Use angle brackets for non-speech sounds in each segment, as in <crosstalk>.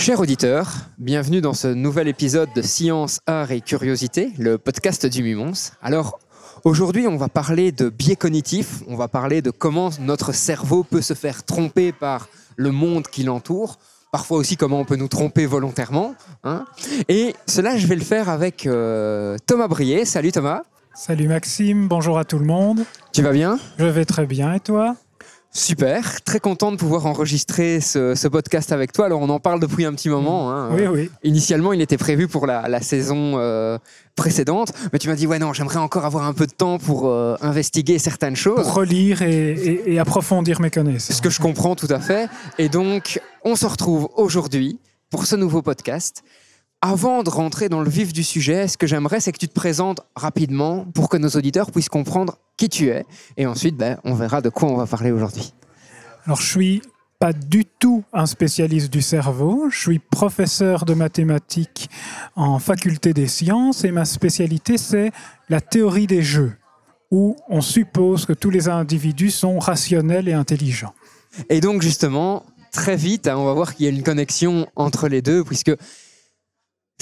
Chers auditeurs, bienvenue dans ce nouvel épisode de Science, Art et Curiosité, le podcast du Mumons. Alors, aujourd'hui, on va parler de biais cognitifs, on va parler de comment notre cerveau peut se faire tromper par le monde qui l'entoure, parfois aussi comment on peut nous tromper volontairement. hein. Et cela, je vais le faire avec euh, Thomas Brier. Salut Thomas, Salut Maxime, bonjour à tout le monde. tu vas bien? Je vais très bien et toi? Super, très content de pouvoir enregistrer ce, ce podcast avec toi. Alors, on en parle depuis un petit moment. hein. Oui, oui. Initialement, il était prévu pour la, la saison euh, précédente, mais tu m'as dit ouais non, j'aimerais encore avoir un peu de temps pour euh, investiguer certaines choses. Pour relire et, et- et approfondir mes connaissances. Ce que je comprends tout à fait. Et donc, on se retrouve aujourd'hui pour ce nouveau podcast. Avant de rentrer dans le vif du sujet, ce que j'aimerais, c'est que tu te présentes rapidement pour que nos auditeurs puissent comprendre qui tu es. Et ensuite, ben, on verra de quoi on va parler aujourd'hui. Alors, je suis pas du tout un spécialiste du cerveau. Je suis professeur de mathématiques en faculté des sciences et ma spécialité, c'est la théorie des jeux, où on suppose que tous les individus sont rationnels et intelligents. Et donc, justement, très vite, hein, on va voir qu'il y a une connexion entre les deux, puisque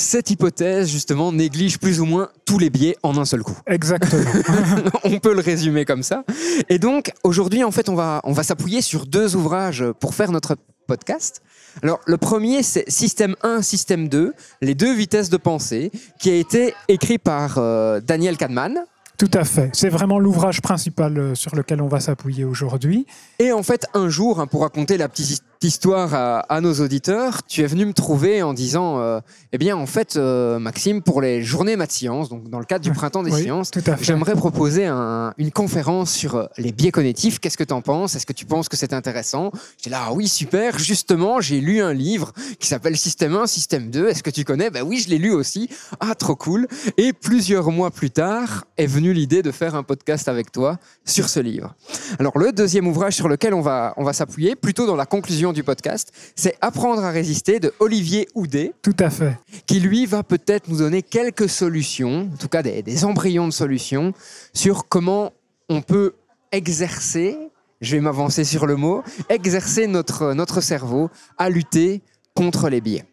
cette hypothèse, justement, néglige plus ou moins tous les biais en un seul coup. Exactement. <laughs> on peut le résumer comme ça. Et donc, aujourd'hui, en fait, on va, on va s'appuyer sur deux ouvrages pour faire notre podcast. Alors, le premier, c'est Système 1, Système 2, les deux vitesses de pensée, qui a été écrit par euh, Daniel Kahneman. tout à fait. C'est vraiment l'ouvrage principal euh, sur lequel on va s'appuyer aujourd'hui. Et en fait, un jour, hein, pour raconter la petite histoire à, à nos auditeurs, tu es venu me trouver en disant, euh, eh bien, en fait, euh, Maxime, pour les journées maths sciences, donc dans le cadre du printemps des Oui, sciences, j'aimerais proposer un- une conférence sur euh, les biais cognitifs. Qu'est-ce que tu en penses? Est-ce que tu penses que c'est intéressant? J'étais là, ah oui, super. Justement, j'ai lu un livre qui s'appelle Système 1, Système 2. Est-ce que tu connais? Ben oui, je l'ai lu aussi. Ah, trop cool. Et plusieurs mois plus tard, est venue l'idée de faire un podcast avec toi sur ce livre. Alors, le deuxième ouvrage sur lequel on va, on va s'appuyer, plutôt dans la conclusion du podcast, c'est Apprendre à résister de Olivier Houdet, Tout à fait. qui lui va peut-être nous donner quelques solutions, en tout cas des, des embryons de solutions, sur comment on peut exercer, je vais m'avancer sur le mot, exercer notre, notre cerveau à lutter contre les biais.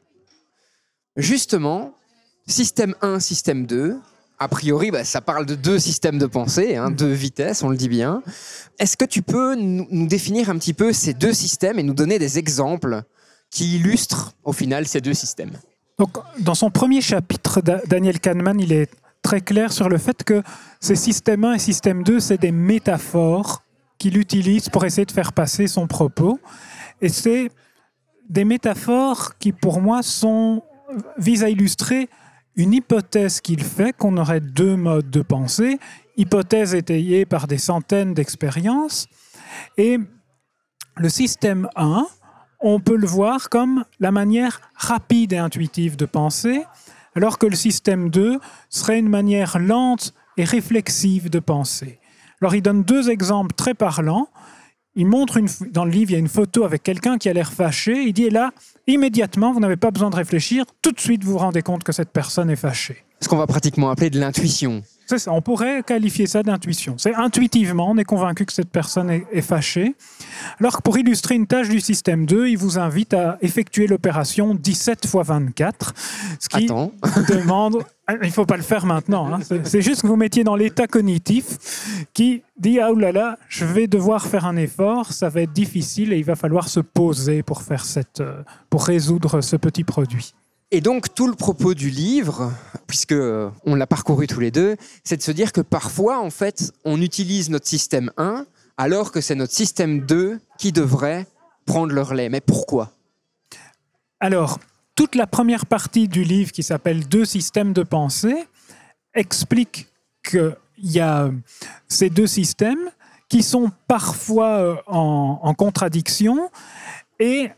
Justement, système 1, système 2, a priori, bah, ça parle de deux systèmes de pensée, hein, deux vitesses, on le dit bien. Est-ce que tu peux nous, définir un petit peu ces deux systèmes et nous donner des exemples qui illustrent au final ces deux systèmes? Donc, dans son premier chapitre, Da- Daniel Kahneman, il est très clair sur le fait que ces systèmes 1 et système 2, c'est des métaphores qu'il utilise pour essayer de faire passer son propos. Et c'est des métaphores qui, pour moi, sont, visent à illustrer une hypothèse qu'il fait qu'on aurait deux modes de pensée, hypothèse étayée par des centaines d'expériences. Et le système 1, on peut le voir comme la manière rapide et intuitive de penser, alors que le système 2 serait une manière lente et réflexive de penser. Alors il donne deux exemples très parlants. Il montre une, dans le livre, il y a une photo avec quelqu'un qui a l'air fâché. Il dit, et là, immédiatement, vous n'avez pas besoin de réfléchir, tout de suite vous vous rendez compte que cette personne est fâchée. Ce qu'on va pratiquement appeler de l'intuition. C'est ça, on pourrait qualifier ça d'intuition. C'est intuitivement, on est convaincu que cette personne est, est fâchée. Alors que pour illustrer une tâche du système 2, il vous invite à effectuer l'opération 17 x 24, ce qui Attends. demande... Il ne faut pas le faire maintenant, hein. c'est juste que vous mettiez dans l'état cognitif qui dit « Ah oulala, je vais devoir faire un effort, ça va être difficile et il va falloir se poser pour, faire cette, euh, pour résoudre ce petit produit. » Et donc tout le propos du livre, puisque euh, on l'a parcouru tous les deux, c'est de se dire que parfois en fait on utilise notre système 1 alors que c'est notre système 2 qui devrait prendre le relais. Mais pourquoi? Alors, toute la première partie du livre qui s'appelle Deux systèmes de pensée explique qu'il y a ces deux systèmes qui sont parfois euh, en, en contradiction et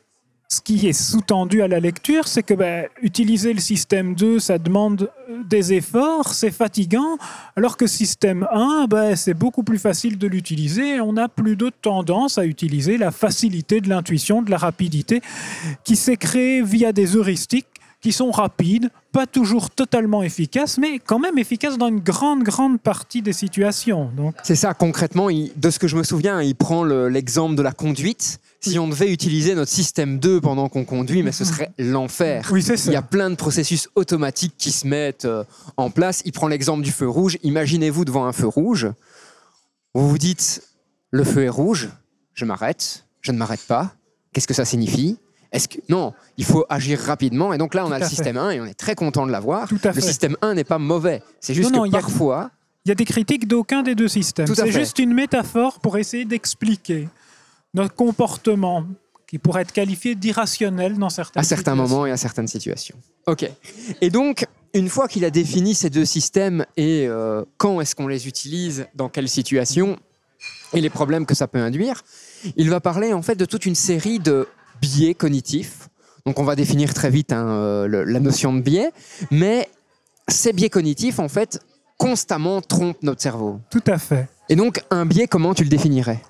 ce qui est sous-tendu à la lecture, c'est que ben, utiliser le système 2, ça demande des efforts, c'est fatigant, alors que système 1, ben, c'est beaucoup plus facile de l'utiliser. On a plus de tendance à utiliser la facilité de l'intuition, de la rapidité, qui s'est créée via des heuristiques qui sont rapides, pas toujours totalement efficaces, mais quand même efficaces dans une grande, grande partie des situations. C'est ça, concrètement, il- de ce que je me souviens, il prend le- l'exemple de la conduite. Si on devait utiliser notre système 2 pendant qu'on conduit, mais ce serait l'enfer. oui, c'est ça. Il y a plein de processus automatiques qui se mettent euh, en place. Il prend l'exemple du feu rouge. Imaginez-vous devant un feu rouge. Vous vous dites, le feu est rouge, je m'arrête, je ne m'arrête pas. Qu'est-ce que ça signifie? Est-ce que non, il faut agir rapidement et donc là on Tout a le fait. système 1 et on est très content de l'avoir. Tout à Le fait. système 1 n'est pas mauvais, c'est juste Non, non, que il y a- parfois Il y a des critiques d'aucun des deux systèmes. C'est juste une métaphore pour essayer d'expliquer notre comportement qui pourrait être qualifié d'irrationnel dans certaines à certains moments et à certaines situations. Ok. Et donc, une fois qu'il a défini ces deux systèmes et euh, quand est-ce qu'on les utilise, dans quelles situations et les problèmes que ça peut induire, il va parler en fait de toute une série de biais cognitifs. Donc, on va définir très vite hein, euh, le- la notion de biais, mais ces biais cognitifs en fait constamment trompent notre cerveau. Tout à fait. Et donc, un biais, comment tu le définirais?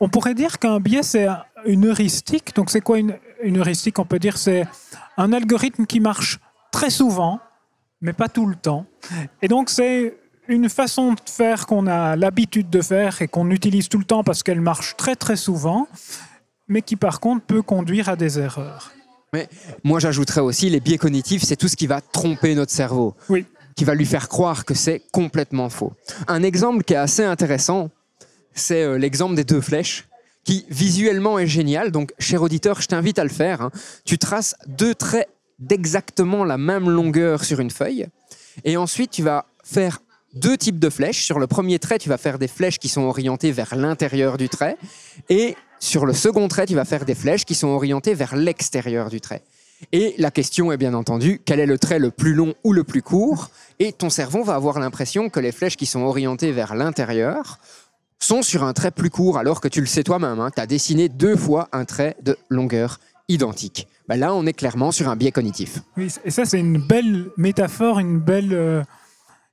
On pourrait dire qu'un biais, c'est un- une heuristique. Donc, c'est quoi une, une heuristique? On peut dire c'est un algorithme qui marche très souvent, mais pas tout le temps. Et donc, c'est une façon de faire qu'on a l'habitude de faire et qu'on utilise tout le temps parce qu'elle marche très, très souvent, mais qui, par contre, peut conduire à des erreurs. Moi, j'ajouterais aussi les biais cognitifs, c'est tout ce qui va tromper notre cerveau. Oui. Qui va lui faire croire que c'est complètement faux. Un exemple qui est assez intéressant, c'est euh, l'exemple des deux flèches, qui visuellement est génial. Donc, cher auditeur, je t'invite à le faire. hein. Tu traces deux traits d'exactement la même longueur sur une feuille. Et ensuite, tu vas faire deux types de flèches. Sur le premier trait, tu vas faire des flèches qui sont orientées vers l'intérieur du trait. Et sur le second trait, tu vas faire des flèches qui sont orientées vers l'extérieur du trait. Et la question est bien entendu, quel est le trait le plus long ou le plus court? Et ton cerveau va avoir l'impression que les flèches qui sont orientées vers l'intérieur sont sur un trait plus court, alors que tu le sais toi-même, tu as dessiné deux fois un trait de longueur identique. Ben là, on est clairement sur un biais cognitif. Oui, et ça, c'est une belle métaphore, une belle euh,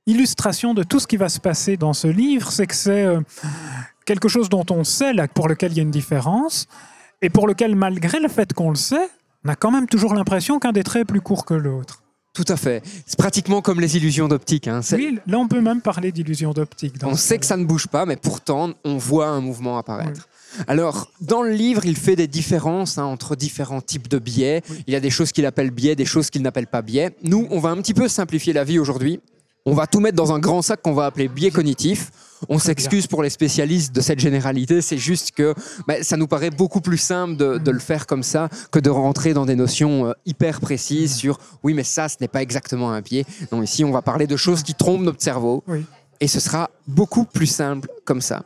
illustration de tout ce qui va se passer dans ce livre. C'est que c'est euh, quelque chose dont on sait, là, pour lequel il y a une différence, et pour lequel, malgré le fait qu'on le sait, on a quand même toujours l'impression qu'un des traits est plus court que l'autre. Tout à fait. C'est pratiquement comme les illusions d'optique. hein. Oui, là, on peut même parler d'illusion d'optique. On sait que ça ne bouge pas, mais pourtant, on voit un mouvement apparaître. Alors, dans le livre, il fait des différences hein, entre différents types de biais. Il y a des choses qu'il appelle biais, des choses qu'il n'appelle pas biais. Nous, on va un petit peu simplifier la vie aujourd'hui. On va tout mettre dans un grand sac qu'on va appeler biais cognitif. On s'excuse pour les spécialistes de cette généralité, c'est juste que bah, ça nous paraît beaucoup plus simple de, de le faire comme ça que de rentrer dans des notions euh, hyper précises sur oui, mais ça, ce n'est pas exactement un biais. Non, ici, on va parler de choses qui trompent notre cerveau. Oui. Et ce sera beaucoup plus simple comme ça.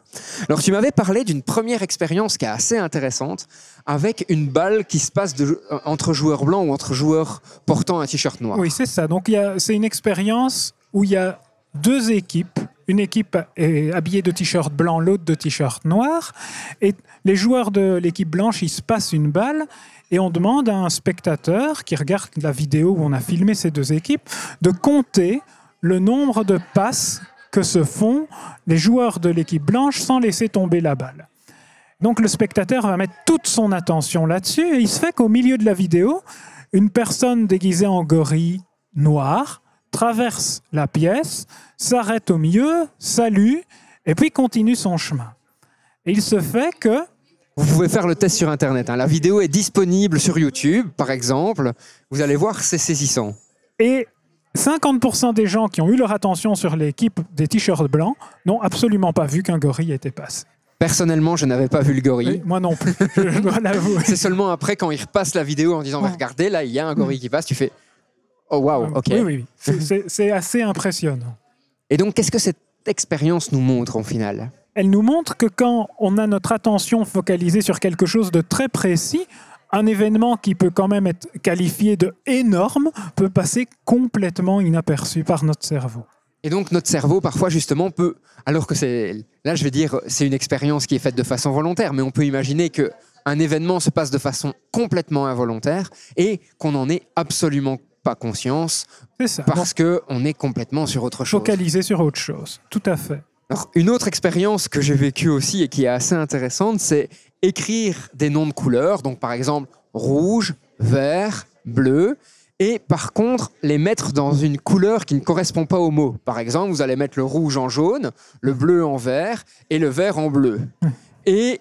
Alors, tu m'avais parlé d'une première expérience qui est assez intéressante avec une balle qui se passe de- euh, entre joueurs blancs ou entre joueurs portant un t-shirt noir. Oui, c'est ça. Donc, c'est une expérience où il y a deux équipes. Une équipe est habillée de t-shirt blanc, l'autre de t-shirt noir. Et les joueurs de l'équipe blanche, ils se passent une balle et on demande à un spectateur qui regarde la vidéo où on a filmé ces deux équipes de compter le nombre de passes que se font les joueurs de l'équipe blanche sans laisser tomber la balle. Donc le spectateur va mettre toute son attention là-dessus et il se fait qu'au milieu de la vidéo, une personne déguisée en gorille noir traverse la pièce, s'arrête au milieu, salue et puis continue son chemin. Et il se fait que Vous pouvez faire le test sur Internet. hein. La vidéo est disponible sur YouTube, par exemple. Vous allez voir, c'est saisissant. et 50% des gens qui ont eu leur attention sur l'équipe des t-shirts blancs n'ont absolument pas vu qu'un gorille était passé. Personnellement, je n'avais pas vu le gorille. Oui, moi non plus, je dois l'avouer. <laughs> C'est seulement après, quand il repasse la vidéo en disant, bah, regardez, là, il y a un gorille qui passe, tu fais, oh waouh, ok. Oui, oui, oui. C'est- assez impressionnant. Et donc, qu'est-ce que cette expérience nous montre au final? Elle nous montre que quand on a notre attention focalisée sur quelque chose de très précis, un événement qui peut quand même être qualifié de énorme peut passer complètement inaperçu par notre cerveau. Et donc, notre cerveau, parfois, justement, peut, alors que c'est, là, je vais dire, c'est une expérience qui est faite de façon volontaire, mais on peut imaginer que un événement se passe de façon complètement involontaire et qu'on n'en est absolument pas conscience ça. Parce que on est complètement sur autre chose. focaliser sur autre chose. Tout à fait. Alors, une autre expérience que j'ai vécue aussi et qui est assez intéressante, c'est écrire des noms de couleurs. Donc, par exemple, rouge, vert, bleu. Et par contre, les mettre dans une couleur qui ne correspond pas au mot. Par exemple, vous allez mettre le rouge en jaune, le bleu en vert et le vert en bleu. Et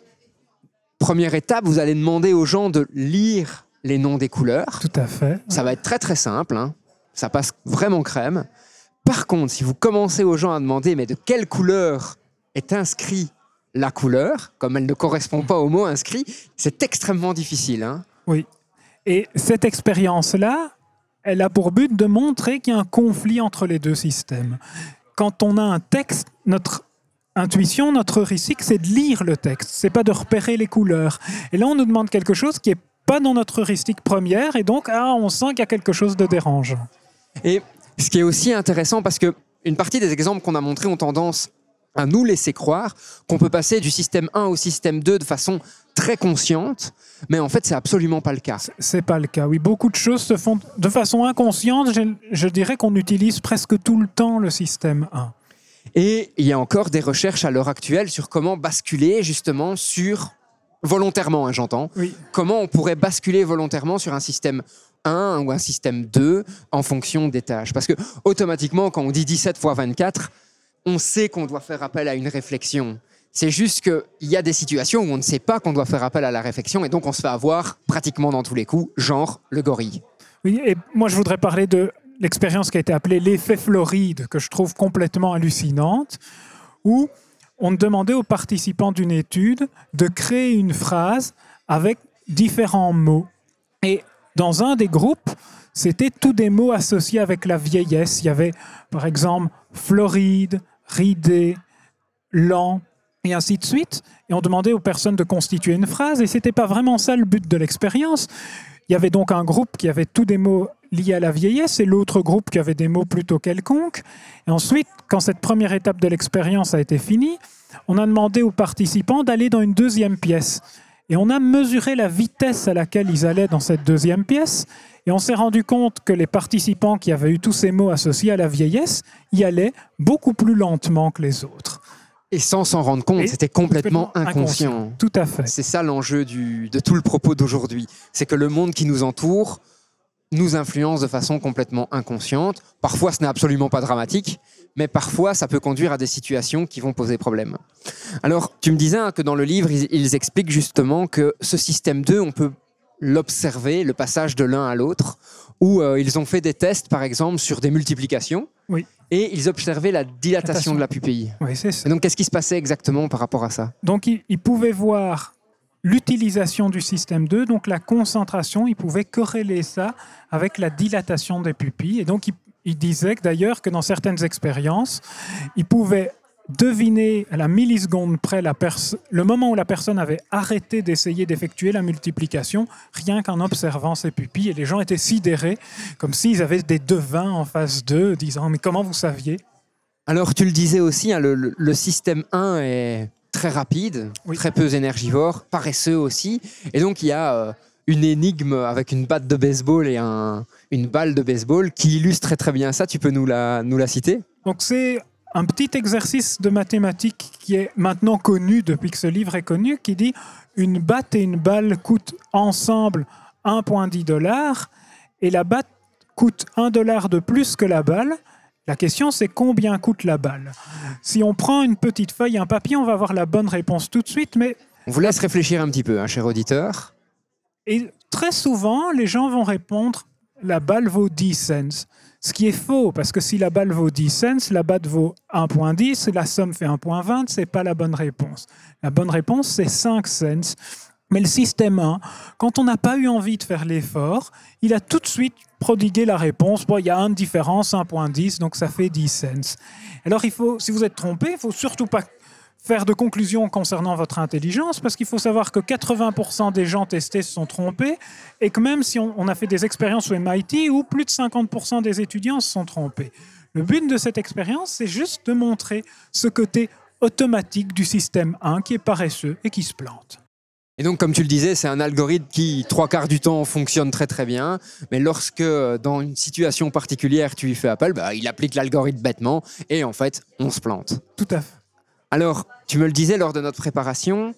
première étape, vous allez demander aux gens de lire les noms des couleurs. Tout à fait. Ça va être très très simple. hein. Ça passe vraiment crème. Par contre, si vous commencez aux gens à demander mais de quelle couleur est inscrit la couleur, comme elle ne correspond pas au mot inscrit, c'est extrêmement difficile. hein. Et cette expérience-là, elle a pour but de montrer qu'il y a un conflit entre les deux systèmes. Quand on a un texte, notre intuition, notre heuristique, c'est de lire le texte, c'est pas de repérer les couleurs. Et là, on nous demande quelque chose qui est pas dans notre heuristique première, et donc ah, on sent qu'il y a quelque chose de dérangeant. Et ce qui est aussi intéressant, parce que une partie des exemples qu'on a montrés ont tendance à nous laisser croire qu'on peut passer du système 1 au système 2 de façon très consciente, mais en fait, c'est absolument pas le cas. C'est pas le cas. Oui, beaucoup de choses se font de façon inconsciente. Je, je dirais qu'on utilise presque tout le temps le système 1. Et il y a encore des recherches à l'heure actuelle sur comment basculer justement sur, volontairement, hein, j'entends, Oui. comment on pourrait basculer volontairement sur un système 1 ou un système 2 en fonction des tâches? Parce que automatiquement, quand on dit 17 fois 24, on sait qu'on doit faire appel à une réflexion. C'est juste qu'il y a des situations où on ne sait pas qu'on doit faire appel à la réflexion et donc on se fait avoir pratiquement dans tous les coups, genre le gorille. Oui, et moi je voudrais parler de l'expérience qui a été appelée l'effet Floride, que je trouve complètement hallucinante, où on demandait aux participants d'une étude de créer une phrase avec différents mots. Et dans un des groupes, c'était tous des mots associés avec la vieillesse. Il y avait par exemple Floride, ridé, lent, et ainsi de suite. Et on demandait aux personnes de constituer une phrase, et c'était pas vraiment ça le but de l'expérience. Il y avait donc un groupe qui avait tous des mots liés à la vieillesse et l'autre groupe qui avait des mots plutôt quelconques. Et ensuite, quand cette première étape de l'expérience a été finie, on a demandé aux participants d'aller dans une deuxième pièce. Et on a mesuré la vitesse à laquelle ils allaient dans cette deuxième pièce. Et on s'est rendu compte que les participants qui avaient eu tous ces mots associés à la vieillesse y allaient beaucoup plus lentement que les autres. Et sans s'en rendre compte, c'était complètement inconscient. Tout à fait. C'est ça l'enjeu de tout le propos d'aujourd'hui. C'est que le monde qui nous entoure nous influence de façon complètement inconsciente. Parfois, ce n'est absolument pas dramatique, mais parfois, ça peut conduire à des situations qui vont poser problème. Alors, tu me disais hein, que dans le livre, ils, ils expliquent justement que ce système 2, on peut l'observer, le passage de l'un à l'autre, où euh, ils ont fait des tests, par exemple, sur des multiplications, Oui. Et ils observaient la dilatation de la pupille. Oui, c'est ça. Et donc, qu'est-ce qui se passait exactement par rapport à ça Donc, il, il pouvait voir l'utilisation du système 2, donc la concentration, il pouvait corréler ça avec la dilatation des pupilles. Et donc, il, il disait que d'ailleurs que dans certaines expériences, il pouvait deviner à la milliseconde près la le moment où la personne avait arrêté d'essayer d'effectuer la multiplication, rien qu'en observant ses pupilles. Et les gens étaient sidérés, comme s'ils avaient des devins en face d'eux, disant Mais comment vous saviez? Alors, tu le disais aussi, hein, le, le- le système 1 est très rapide, Oui. très peu énergivore, paresseux aussi. Et donc, il y a euh, une énigme avec une batte de baseball et un- une balle de baseball qui illustre très très bien ça. Tu peux nous la, nous la citer? Donc c'est un petit exercice de mathématiques qui est maintenant connu depuis que ce livre est connu, qui dit une batte et une balle coûtent ensemble 1,10 dollars et la batte coûte 1 dollar de plus que la balle. La question c'est combien coûte la balle? Si on prend une petite feuille, un papier, on va avoir la bonne réponse tout de suite, mais On vous laisse réfléchir un petit peu, hein, cher auditeur. Et très souvent, les gens vont répondre la balle vaut 10 cents. Ce qui est faux, parce que si la balle vaut 10 cents, la batte vaut 1.10, la somme fait 1.20, c'est pas la bonne réponse. La bonne réponse, c'est 5 cents. Mais le système 1, quand on n'a pas eu envie de faire l'effort, il a tout de suite prodigué la réponse. Bon, il y a une différence, 1.10, donc ça fait 10 cents. Alors, il faut, si vous êtes trompé, il faut surtout pas faire de conclusions concernant votre intelligence, parce qu'il faut savoir que 80% des gens testés se sont trompés, et que même si on, on a fait des expériences au MIT où plus de 50% des étudiants se sont trompés. Le but de cette expérience, c'est juste de montrer ce côté automatique du système 1 qui est paresseux et qui se plante. Et donc, comme tu le disais, c'est un algorithme qui, trois quarts du temps, fonctionne très très bien. Mais lorsque, dans une situation particulière, tu y fais appel, bah, il applique l'algorithme bêtement. Et en fait, on se plante. Tout à fait. Alors, tu me le disais lors de notre préparation,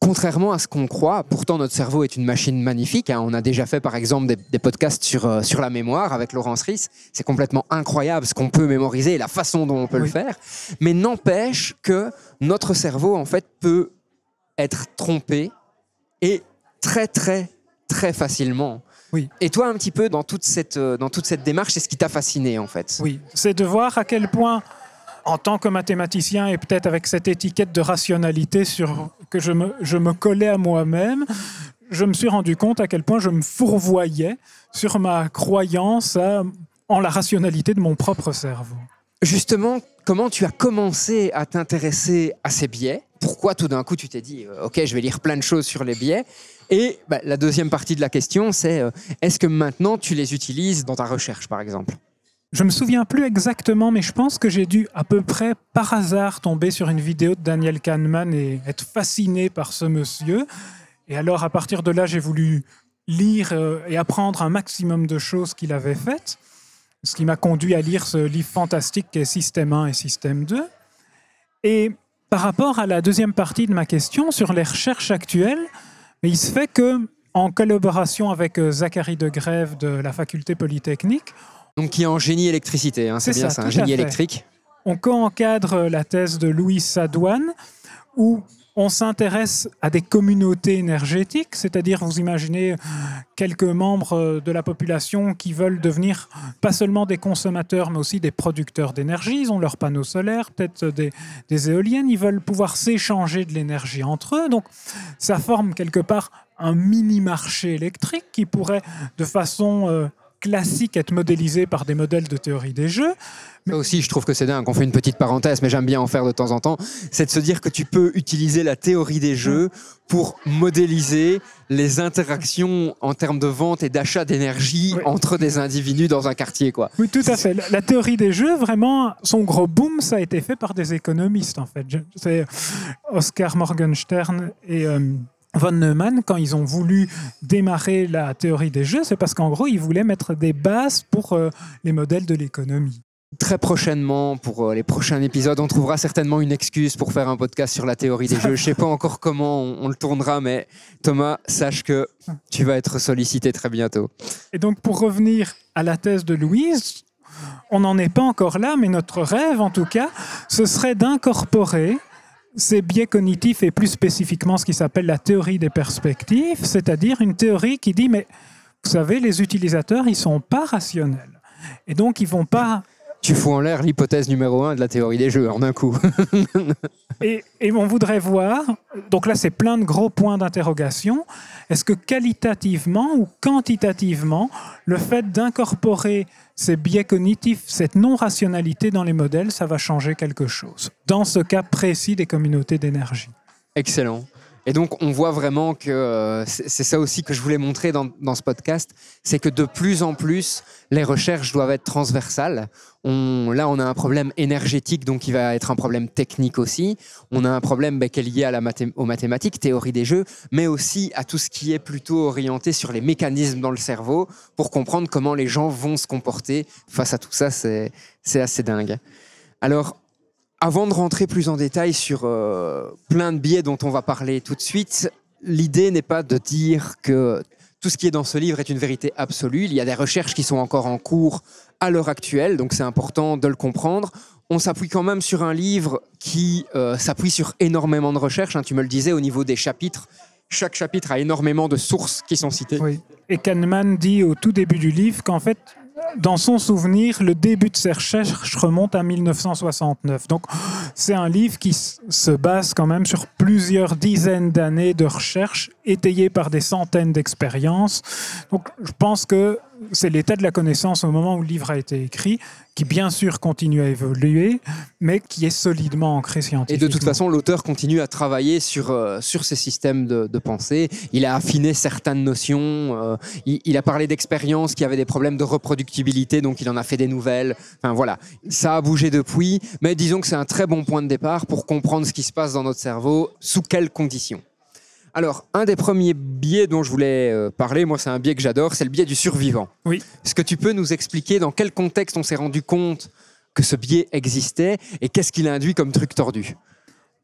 contrairement à ce qu'on croit, pourtant notre cerveau est une machine magnifique. hein. On a déjà fait par exemple des, des podcasts sur, euh, sur la mémoire avec Laurence Ries. C'est complètement incroyable ce qu'on peut mémoriser et la façon dont on peut le faire. Mais n'empêche que notre cerveau en fait peut être trompé et très très très facilement. Oui. Et toi un petit peu dans toute cette, euh, dans toute cette démarche, c'est ce qui t'a fasciné en fait. Oui, c'est de voir à quel point, en tant que mathématicien et peut-être avec cette étiquette de rationalité sur, que je me, collais à moi-même, je me suis rendu compte à quel point je me fourvoyais sur ma croyance en la rationalité de mon propre cerveau. Justement, comment tu as commencé à t'intéresser à ces biais? Pourquoi tout d'un coup tu t'es dit, euh, ok, je vais lire plein de choses sur les biais? Et bah, la deuxième partie de la question, c'est euh, est-ce que maintenant tu les utilises dans ta recherche, par exemple? Je me souviens plus exactement, mais je pense que j'ai dû à peu près par hasard tomber sur une vidéo de Daniel Kahneman et être fasciné par ce monsieur. Et alors, à partir de là, j'ai voulu lire euh, et apprendre un maximum de choses qu'il avait faites, ce qui m'a conduit à lire ce livre fantastique qui est Système 1 et Système 2. Et par rapport à la deuxième partie de ma question sur les recherches actuelles, il se fait que, en collaboration avec euh, Zachary de Grève de la faculté Polytechnique, Donc qui est en génie électricité, hein, c'est bien, ça, c'est un génie électrique. on co-encadre la thèse de Louis Sadouane, où on s'intéresse à des communautés énergétiques, c'est-à-dire, vous imaginez quelques membres euh, de la population qui veulent devenir pas seulement des consommateurs, mais aussi des producteurs d'énergie. Ils ont leurs panneaux solaires, peut-être des, des éoliennes. Ils veulent pouvoir s'échanger de l'énergie entre eux. Donc, ça forme quelque part un mini-marché électrique qui pourrait, de façon euh, classique, être modélisé par des modèles de théorie des jeux. Ça aussi, je trouve que c'est dingue. On fait une petite parenthèse, mais j'aime bien en faire de temps en temps. C'est de se dire que tu peux utiliser la théorie des jeux pour modéliser les interactions en termes de vente et d'achat d'énergie Oui. entre des individus dans un quartier, quoi. Oui, tout à fait. La, la théorie des jeux, vraiment, son gros boom, ça a été fait par des économistes, en fait. C'est Oscar Morgenstern et euh, von Neumann, quand ils ont voulu démarrer la théorie des jeux, c'est parce qu'en gros, ils voulaient mettre des bases pour euh, les modèles de l'économie. Très prochainement, pour euh, les prochains épisodes, on trouvera certainement une excuse pour faire un podcast sur la théorie des <laughs> jeux. Je sais pas encore comment on, on le tournera, mais Thomas, sache que tu vas être sollicité très bientôt. Et donc, pour revenir à la thèse de Louise, on n'en est pas encore là, mais notre rêve, en tout cas, ce serait d'incorporer ces biais cognitifs et plus spécifiquement ce qui s'appelle la théorie des perspectives, c'est-à-dire une théorie qui dit, mais vous savez, les utilisateurs, ils sont pas rationnels. Et donc, ils vont pas Tu fous en l'air l'hypothèse numéro un de la théorie des jeux en un coup. <laughs> Et, et on voudrait voir, donc là c'est plein de gros points d'interrogation, est-ce que qualitativement ou quantitativement, le fait d'incorporer ces biais cognitifs, cette non-rationalité dans les modèles, ça va changer quelque chose Dans ce cas précis des communautés d'énergie. Excellent. Et donc, on voit vraiment que euh, c'est ça aussi que je voulais montrer dans, dans ce podcast, c'est que de plus en plus, les recherches doivent être transversales. Là, on a un problème énergétique, donc il va être un problème technique aussi. On a un problème ben, qui est lié à la aux mathématiques, théorie des jeux, mais aussi à tout ce qui est plutôt orienté sur les mécanismes dans le cerveau pour comprendre comment les gens vont se comporter face à tout ça. C'est assez dingue. Alors, avant de rentrer plus en détail sur euh, plein de biais dont on va parler tout de suite, l'idée n'est pas de dire que tout ce qui est dans ce livre est une vérité absolue. Il y a des recherches qui sont encore en cours à l'heure actuelle, donc c'est important de le comprendre. On s'appuie quand même sur un livre qui euh, s'appuie sur énormément de recherches. hein. tu me le disais au niveau des chapitres. Chaque chapitre a énormément de sources qui sont citées. Et Kahneman dit au tout début du livre qu'en fait, dans son souvenir, le début de ses recherches remonte à 1969. Donc, c'est un livre qui se base quand même sur plusieurs dizaines d'années de recherche étayées par des centaines d'expériences. Donc, je pense que c'est l'état de la connaissance au moment où le livre a été écrit, qui bien sûr continue à évoluer, mais qui est solidement ancré Et scientifiquement. de toute façon, l'auteur continue à travailler sur, euh, sur ces systèmes de, de pensée. Il a affiné certaines notions. euh, il, il a parlé d'expériences qui avaient des problèmes de reproductibilité, donc il en a fait des nouvelles. Enfin voilà, ça a bougé depuis. Mais disons que c'est un très bon point de départ pour comprendre ce qui se passe dans notre cerveau, sous quelles conditions. Alors, un des premiers biais dont je voulais euh, parler, moi c'est un biais que j'adore, c'est le biais du survivant. Oui. Est-ce que tu peux nous expliquer dans quel contexte on s'est rendu compte que ce biais existait et qu'est-ce qu'il induit comme truc tordu?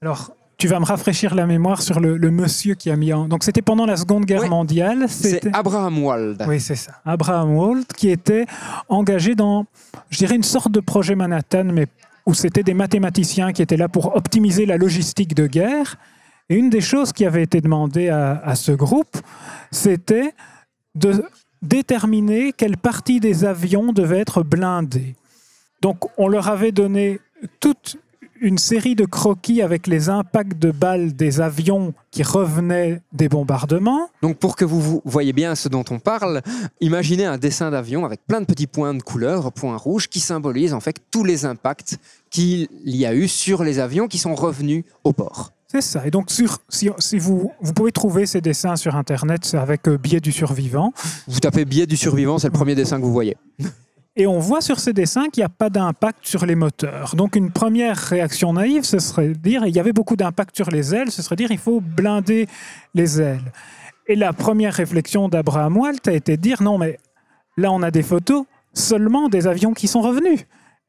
Alors, tu vas me rafraîchir la mémoire sur le, le monsieur qui a mis en. Donc, c'était pendant la Seconde Guerre Oui. mondiale. C'est C'était. Abraham Wald. Oui, c'est ça. Abraham Wald, qui était engagé dans, je dirais, une sorte de projet Manhattan, mais où c'était des mathématiciens qui étaient là pour optimiser la logistique de guerre. Et une des choses qui avait été demandée à, ce groupe, c'était de déterminer quelle partie des avions devait être blindée. Donc, on leur avait donné toute une série de croquis avec les impacts de balles des avions qui revenaient des bombardements. Donc pour que vous, vous voyez bien ce dont on parle, imaginez un dessin d'avion avec plein de petits points de couleur, points rouges, qui symbolisent en fait tous les impacts qu'il y a eu sur les avions qui sont revenus au port. C'est ça. Et donc, sur, si, si vous, vous pouvez trouver ces dessins sur Internet c'est avec euh, biais du survivant. Vous tapez biais du survivant, c'est le premier dessin que vous voyez. Et on voit sur ces dessins qu'il n'y a pas d'impact sur les moteurs. Donc, une première réaction naïve, ce serait de dire, il y avait beaucoup d'impact sur les ailes, ce serait de dire, il faut blinder les ailes. Et la première réflexion d'Abraham Walt a été de dire, non, mais là, on a des photos seulement des avions qui sont revenus.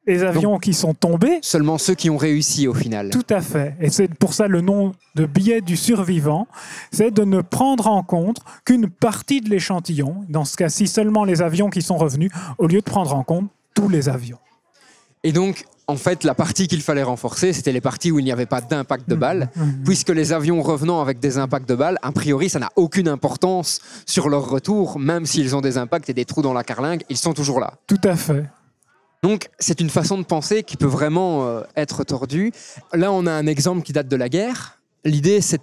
Les avions qui sont tombés, Seulement ceux qui ont réussi au final. Tout à fait. Et c'est pour ça le nom de biais du survivant, c'est de ne prendre en compte qu'une partie de l'échantillon, dans ce cas-ci seulement les avions qui sont revenus, au lieu de prendre en compte tous les avions. Et donc, en fait, la partie qu'il fallait renforcer, c'était les parties où il n'y avait pas d'impact de balles, puisque les avions revenant avec des impacts de balles, a priori, ça n'a aucune importance sur leur retour, même s'ils ont des impacts et des trous dans la carlingue, ils sont toujours là. Tout à fait. Donc, c'est une façon de penser qui peut vraiment euh, être tordue. Là, on a un exemple qui date de la guerre. L'idée, c'est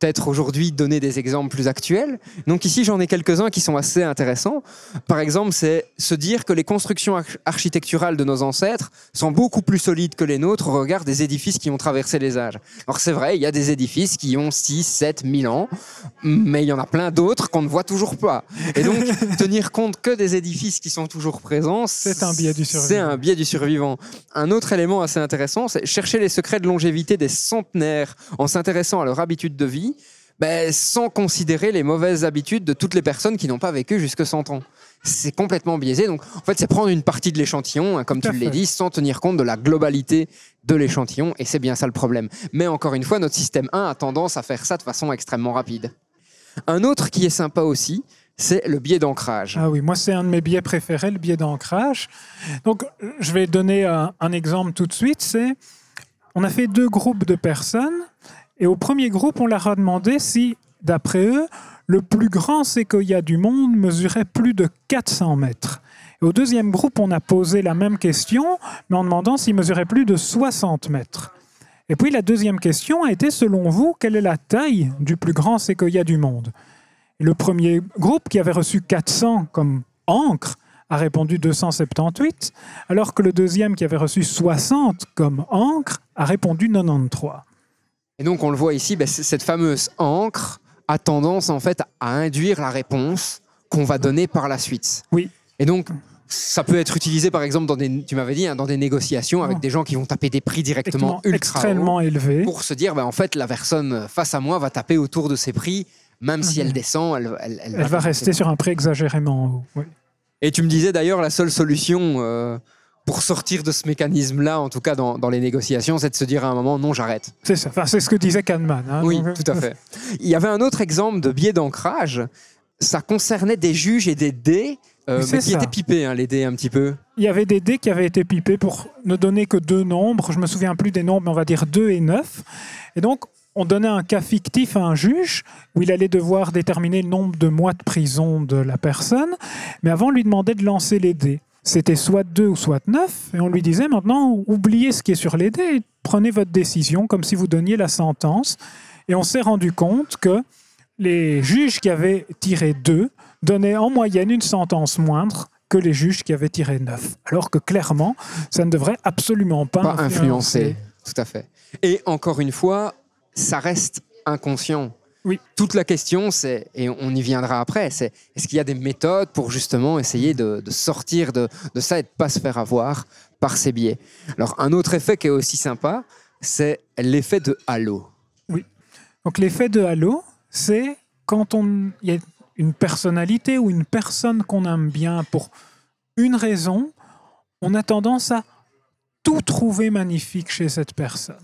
peut-être aujourd'hui donner des exemples plus actuels. Donc ici, j'en ai quelques-uns qui sont assez intéressants. Par exemple, c'est se dire que les constructions arch- architecturales de nos ancêtres sont beaucoup plus solides que les nôtres au regard des édifices qui ont traversé les âges. Alors c'est vrai, il y a des édifices qui ont 6, 7, 1000 ans, mais il y en a plein d'autres qu'on ne voit toujours pas. Et donc, <laughs> tenir compte que des édifices qui sont toujours présents, C'est un biais du survivant. C'est un biais du survivant. Un autre élément assez intéressant, c'est chercher les secrets de longévité des centenaires en s'intéressant à leur habitude de vie, ben, sans considérer les mauvaises habitudes de toutes les personnes qui n'ont pas vécu jusque 100 ans. C'est complètement biaisé. Donc, en fait, c'est prendre une partie de l'échantillon, hein, comme tu l'as dit, sans tenir compte de la globalité de l'échantillon. Et c'est bien ça le problème. Mais encore une fois, notre système 1 a tendance à faire ça de façon extrêmement rapide. Un autre qui est sympa aussi, c'est le biais d'ancrage. Ah oui, moi c'est un de mes biais préférés, le biais d'ancrage. Donc je vais donner un, un exemple tout de suite. C'est on a fait deux groupes de personnes et au premier groupe on leur a demandé si, d'après eux, le plus grand séquoia du monde mesurait plus de 400 mètres. Au deuxième groupe, on a posé la même question, mais en demandant s'il mesurait plus de 60 mètres. Et puis la deuxième question a été, selon vous, quelle est la taille du plus grand séquoia du monde? Et Le premier groupe, qui avait reçu 400 comme encre, a répondu 278, alors que le deuxième, qui avait reçu 60 comme encre, a répondu 93. Et donc, on le voit ici, ben, cette fameuse encre a tendance en fait à induire la réponse qu'on va donner par la suite. Oui. Et donc, ça peut être utilisé par exemple dans des, tu m'avais dit, hein, dans des négociations avec Oh. des gens qui vont taper des prix directement ultra extrêmement hauts élevé. pour se dire, ben, en fait, la personne face à moi va taper autour de ses prix, même si Mhm. elle descend, elle, elle, elle Elle va rester sur un prix exagérément haut. oui. Et tu me disais d'ailleurs, la seule solution euh, pour sortir de ce mécanisme-là, en tout cas dans, dans les négociations, c'est de se dire à un moment, non, j'arrête. C'est ça. Enfin, c'est ce que disait Kahneman. hein. Oui, Donc, tout à fait. Il y avait un autre exemple de biais d'ancrage. Ça concernait des juges et des dés, euh, mais qui ça. étaient pipés, hein, les dés un petit peu. Il y avait des dés qui avaient été pipés pour ne donner que deux nombres. Je me souviens plus des nombres, mais on va dire 2 et 9. Et donc, on donnait un cas fictif à un juge où il allait devoir déterminer le nombre de mois de prison de la personne. Mais avant, on lui demandait de lancer les dés. C'était soit 2 ou soit 9. Et on lui disait maintenant, oubliez ce qui est sur les dés et prenez votre décision comme si vous donniez la sentence. Et on s'est rendu compte que les juges qui avaient tiré 2 donnaient en moyenne une sentence moindre que les juges qui avaient tiré 9. Alors que clairement, ça ne devrait absolument pas, Pas influencé. Tout à fait. Et encore une fois, ça reste inconscient. Oui. Toute la question, c'est, et on y viendra après, c'est est-ce qu'il y a des méthodes pour justement essayer de, de sortir de, de ça et de ne pas se faire avoir par ces biais Alors, un autre effet qui est aussi sympa, c'est l'effet de halo. Donc l'effet de halo, c'est quand on il y a une personnalité ou une personne qu'on aime bien pour une raison, on a tendance à tout trouver magnifique chez cette personne.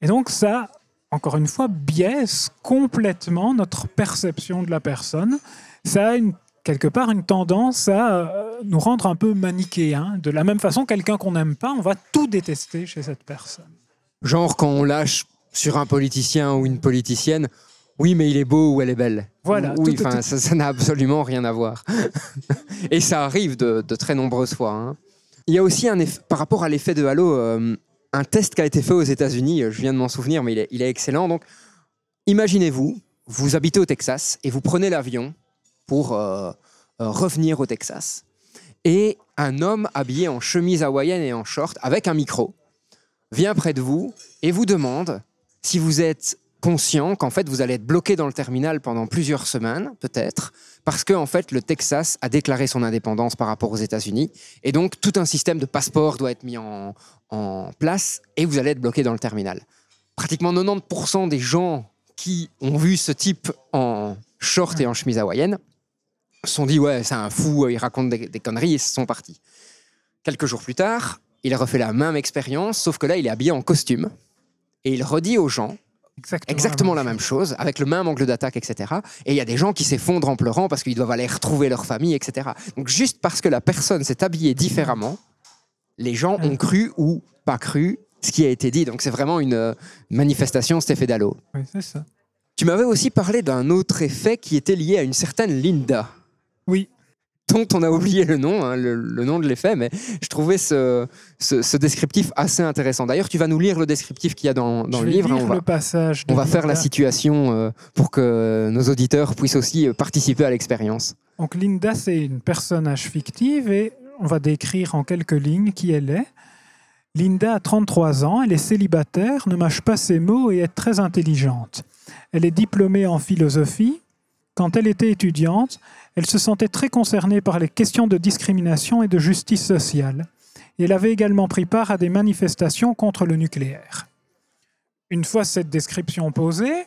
Et donc ça, encore une fois, biaise complètement notre perception de la personne. Ça a une, quelque part une tendance à euh, nous rendre un peu manichéens. De la même façon, quelqu'un qu'on n'aime pas, on va tout détester chez cette personne. Genre quand on lâche sur un politicien ou une politicienne, oui, mais il est beau ou elle est belle. Voilà, Oui, tout- tout- ça n'a absolument rien à voir. <laughs> Et ça arrive de, de très nombreuses fois. hein. Il y a aussi un eff- par rapport à l'effet de halo, euh, un test qui a été fait aux États-Unis. euh, Je viens de m'en souvenir, mais il est, excellent. Donc, imaginez-vous, vous habitez au Texas et vous prenez l'avion pour euh, euh, revenir au Texas. Et un homme habillé en chemise hawaïenne et en short avec un micro vient près de vous et vous demande si vous êtes conscient qu'en fait vous allez être bloqué dans le terminal pendant plusieurs semaines, peut-être, parce que en fait le Texas a déclaré son indépendance par rapport aux États-Unis et donc tout un système de passeport doit être mis en, en place et vous allez être bloqué dans le terminal. Pratiquement 90% des gens qui ont vu ce type en short et en chemise hawaïenne se sont dit ouais c'est un fou, il raconte des, des conneries et se sont partis. Quelques jours plus tard, il refait la même expérience, sauf que là il est habillé en costume et il redit aux gens Exactement, exactement la même chose, avec le même angle d'attaque, etc. Et il y a des gens qui s'effondrent en pleurant parce qu'ils doivent aller retrouver leur famille, etc. Donc juste parce que la personne s'est habillée différemment, les gens ont cru ou pas cru ce qui a été dit. Donc c'est vraiment une euh, manifestation, effet d'halo. Oui, c'est ça. Tu m'avais aussi parlé d'un autre effet qui était lié à une certaine Linda, Oui, dont on a oublié le nom, hein, le, le nom de l'effet, mais je trouvais ce, ce, ce descriptif assez intéressant. D'ailleurs, tu vas nous lire le descriptif qu'il y a dans, dans je le vais livre. hein, on va, le passage. de on va faire la situation euh, pour que nos auditeurs puissent aussi euh, participer à l'expérience. Donc Linda, c'est une personnage fictive et on va décrire en quelques lignes qui elle est. Linda a 33 ans, elle est célibataire, ne mâche pas ses mots et est très intelligente. Elle est diplômée en philosophie. Quand elle était étudiante, elle se sentait très concernée par les questions de discrimination et de justice sociale. Elle avait également pris part à des manifestations contre le nucléaire. Une fois cette description posée,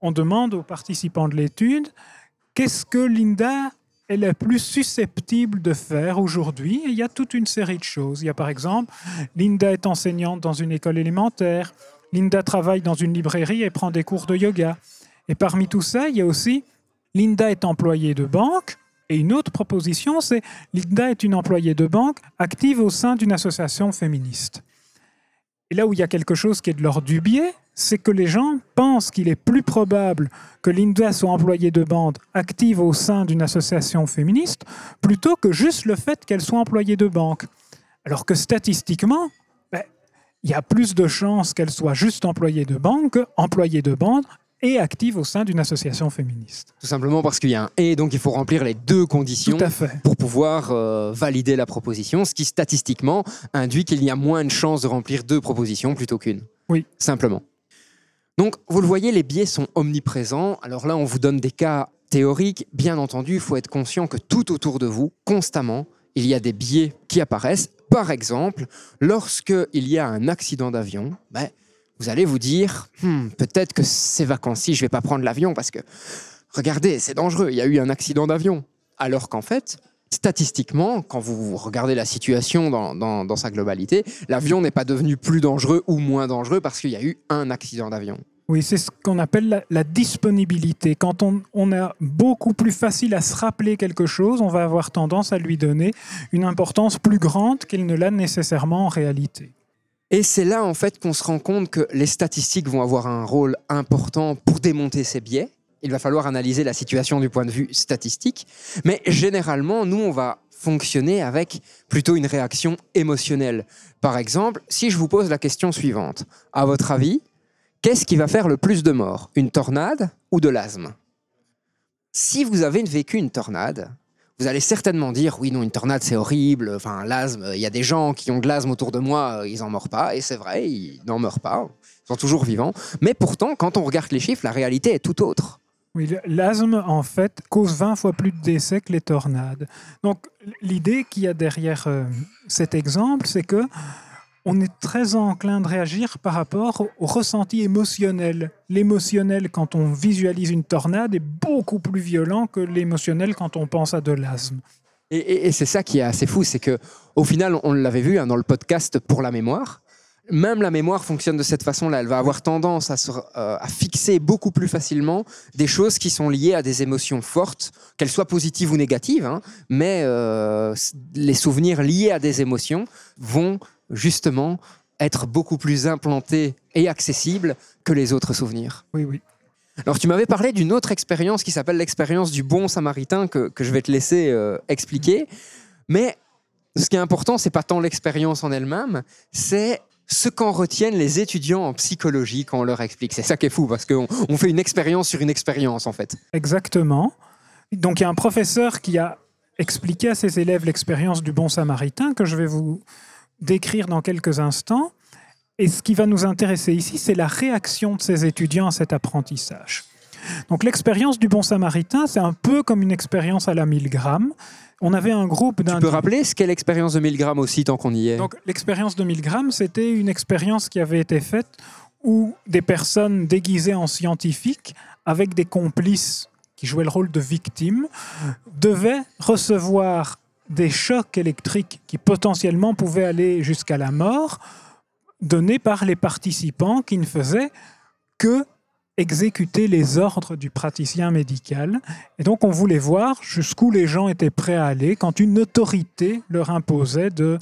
on demande aux participants de l'étude qu'est-ce que Linda est la plus susceptible de faire aujourd'hui? Il y a toute une série de choses. Il y a par exemple, Linda est enseignante dans une école élémentaire, Linda travaille dans une librairie et prend des cours de yoga. Et parmi tout ça, il y a aussi Linda est employée de banque. Et une autre proposition, c'est Linda est une employée de banque active au sein d'une association féministe. Et là où il y a quelque chose qui est de l'ordre du biais, c'est que les gens pensent qu'il est plus probable que Linda soit employée de bande active au sein d'une association féministe plutôt que juste le fait qu'elle soit employée de banque. Alors que statistiquement, ben, il y a plus de chances qu'elle soit juste employée de banque qu'employée de bande et active au sein d'une association féministe. Tout simplement parce qu'il y a un et, donc il faut remplir les deux conditions Tout à fait. pour pouvoir euh, valider la proposition, ce qui statistiquement induit qu'il y a moins de chances de remplir deux propositions plutôt qu'une. Oui. Simplement. Donc, vous le voyez, les biais sont omniprésents. Alors là, on vous donne des cas théoriques. Bien entendu, il faut être conscient que tout autour de vous, constamment, il y a des biais qui apparaissent. Par exemple, lorsque il y a un accident d'avion, ben, vous allez vous dire, Hmm, peut-être que ces vacances-ci, je vais pas prendre l'avion parce que, regardez, c'est dangereux, il y a eu un accident d'avion. Alors qu'en fait, statistiquement, quand vous regardez la situation dans, sa globalité, l'avion n'est pas devenu plus dangereux ou moins dangereux parce qu'il y a eu un accident d'avion. Oui, c'est ce qu'on appelle la, la disponibilité. Quand on, on a beaucoup plus facile à se rappeler quelque chose, on va avoir tendance à lui donner une importance plus grande qu'elle ne l'a nécessairement en réalité. Et c'est là, en fait, qu'on se rend compte que les statistiques vont avoir un rôle important pour démonter ces biais. Il va falloir analyser la situation du point de vue statistique. Mais généralement, nous, on va fonctionner avec plutôt une réaction émotionnelle. Par exemple, si je vous pose la question suivante, à votre avis, qu'est-ce qui va faire le plus de morts? Une tornade ou de l'asthme? Si vous avez vécu une tornade, vous allez certainement dire oui non une tornade c'est horrible enfin l'asthme il y a des gens qui ont de l'asthme autour de moi euh, ils en meurent pas et c'est vrai ils n'en meurent pas ils sont toujours vivants mais pourtant quand on regarde les chiffres la réalité est tout autre Oui, l'asthme, en fait, cause 20 fois plus de décès que les tornades. Donc, l'idée qu'il y a derrière euh, cet exemple, c'est que on est très enclin de réagir par rapport au ressenti émotionnel. L'émotionnel, quand on visualise une tornade, est beaucoup plus violent que l'émotionnel quand on pense à de l'asthme. Et, c'est ça qui est assez fou, c'est que au final, on l'avait vu hein, dans le podcast pour la mémoire. Même la mémoire fonctionne de cette façon-là. Elle va avoir tendance euh, à fixer beaucoup plus facilement des choses qui sont liées à des émotions fortes, qu'elles soient positives ou négatives. hein, mais euh, les souvenirs liés à des émotions vont justement être beaucoup plus implantés et accessibles que les autres souvenirs. Oui, oui. Alors, tu m'avais parlé d'une autre expérience qui s'appelle l'expérience du bon samaritain que, que je vais te laisser euh, expliquer. Mais ce qui est important, c'est pas tant l'expérience en elle-même, c'est ce qu'en retiennent les étudiants en psychologie quand on leur explique. C'est ça qui est fou, parce qu'on on fait une expérience sur une expérience, en fait. Exactement. Donc il y a un professeur qui a expliqué à ses élèves l'expérience du bon samaritain que je vais vous décrire dans quelques instants. Et ce qui va nous intéresser ici, c'est la réaction de ces étudiants à cet apprentissage. Donc l'expérience du bon samaritain, c'est un peu comme une expérience à la 1000 grammes. On avait un groupe Tu d'un peux rappeler ce qu'est l'expérience de 1000 grammes aussi, tant qu'on y est? Donc l'expérience de 1000 grammes, c'était une expérience qui avait été faite où des personnes déguisées en scientifiques, avec des complices qui jouaient le rôle de victimes, devaient recevoir des chocs électriques qui potentiellement pouvaient aller jusqu'à la mort, donnés par les participants qui ne faisaient que exécuter les ordres du praticien médical. Et donc on voulait voir jusqu'où les gens étaient prêts à aller quand une autorité leur imposait de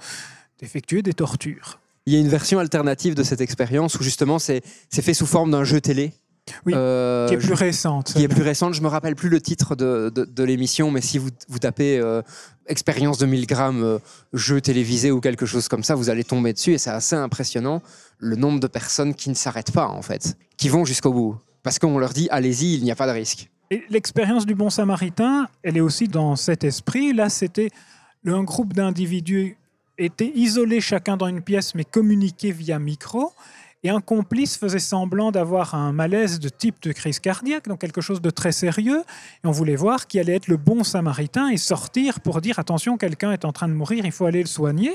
d'effectuer des tortures. Il y a une version alternative de cette expérience où justement c'est fait sous forme d'un jeu télé. Oui, Euh, qui est plus récente. qui est plus récente. Je me rappelle plus le titre de, de- de l'émission, mais si vous, vous tapez euh, expérience de 1000 grammes, euh, jeu télévisé ou quelque chose comme ça, vous allez tomber dessus et c'est assez impressionnant le nombre de personnes qui ne s'arrêtent pas en fait, qui vont jusqu'au bout. Parce qu'on leur dit allez-y, il n'y a pas de risque. L'expérience du bon samaritain, elle est aussi dans cet esprit. Là, c'était un groupe d'individus était isolés chacun dans une pièce, mais communiquaient via micro. Et un complice faisait semblant d'avoir un malaise de type de crise cardiaque, donc quelque chose de très sérieux. Et on voulait voir qui allait être le bon samaritain et sortir pour dire attention, quelqu'un est en train de mourir, il faut aller le soigner.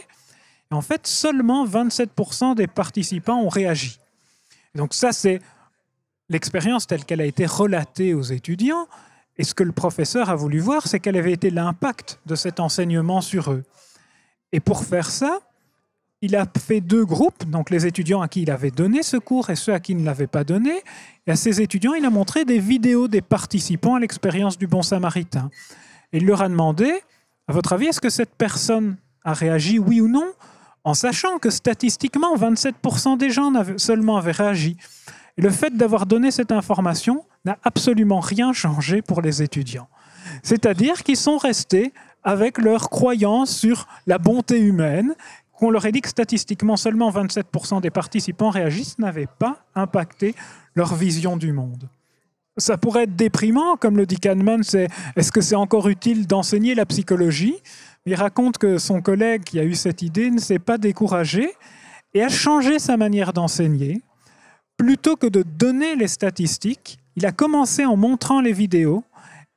Et en fait, seulement 27% des participants ont réagi. Donc ça, c'est l'expérience telle qu'elle a été relatée aux étudiants. Et ce que le professeur a voulu voir, c'est quel avait été l'impact de cet enseignement sur eux. Et pour faire ça, il a fait deux groupes, donc les étudiants à qui il avait donné ce cours et ceux à qui il ne l'avait pas donné. Et à ces étudiants, il a montré des vidéos des participants à l'expérience du bon samaritain. Et il leur a demandé, à votre avis, est-ce que cette personne a réagi oui ou non, en sachant que statistiquement, 27% des gens seulement avaient réagi. Et le fait d'avoir donné cette information n'a absolument rien changé pour les étudiants. C'est-à-dire qu'ils sont restés avec leur croyance sur la bonté humaine, qu'on leur ait dit que statistiquement seulement 27% des participants réagissent, n'avait pas impacté leur vision du monde. Ça pourrait être déprimant, comme le dit Kahneman, c'est est-ce que c'est encore utile d'enseigner la psychologie? Il raconte que son collègue qui a eu cette idée ne s'est pas découragé et a changé sa manière d'enseigner. Plutôt que de donner les statistiques, il a commencé en montrant les vidéos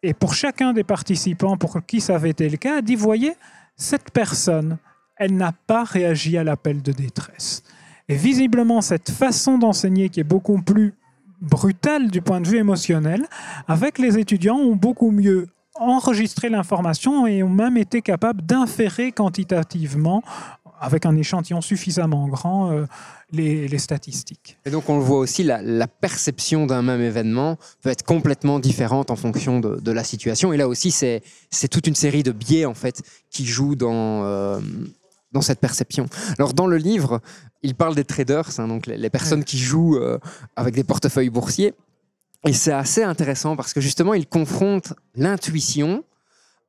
et pour chacun des participants pour qui ça avait été le cas, a dit, voyez, cette personne, elle n'a pas réagi à l'appel de détresse. Et visiblement, cette façon d'enseigner qui est beaucoup plus brutale du point de vue émotionnel, avec les étudiants, ont beaucoup mieux enregistré l'information et ont même été capables d'inférer quantitativement, avec un échantillon suffisamment grand, euh, les, statistiques. Et donc on le voit aussi, la, perception d'un même événement peut être complètement différente en fonction de, la situation. Et là aussi, c'est c'est toute une série de biais en fait qui jouent dans, euh, dans cette perception. Alors dans le livre, il parle des traders, hein, donc les, les personnes qui jouent euh, avec des portefeuilles boursiers. Et c'est assez intéressant parce que justement, il confronte l'intuition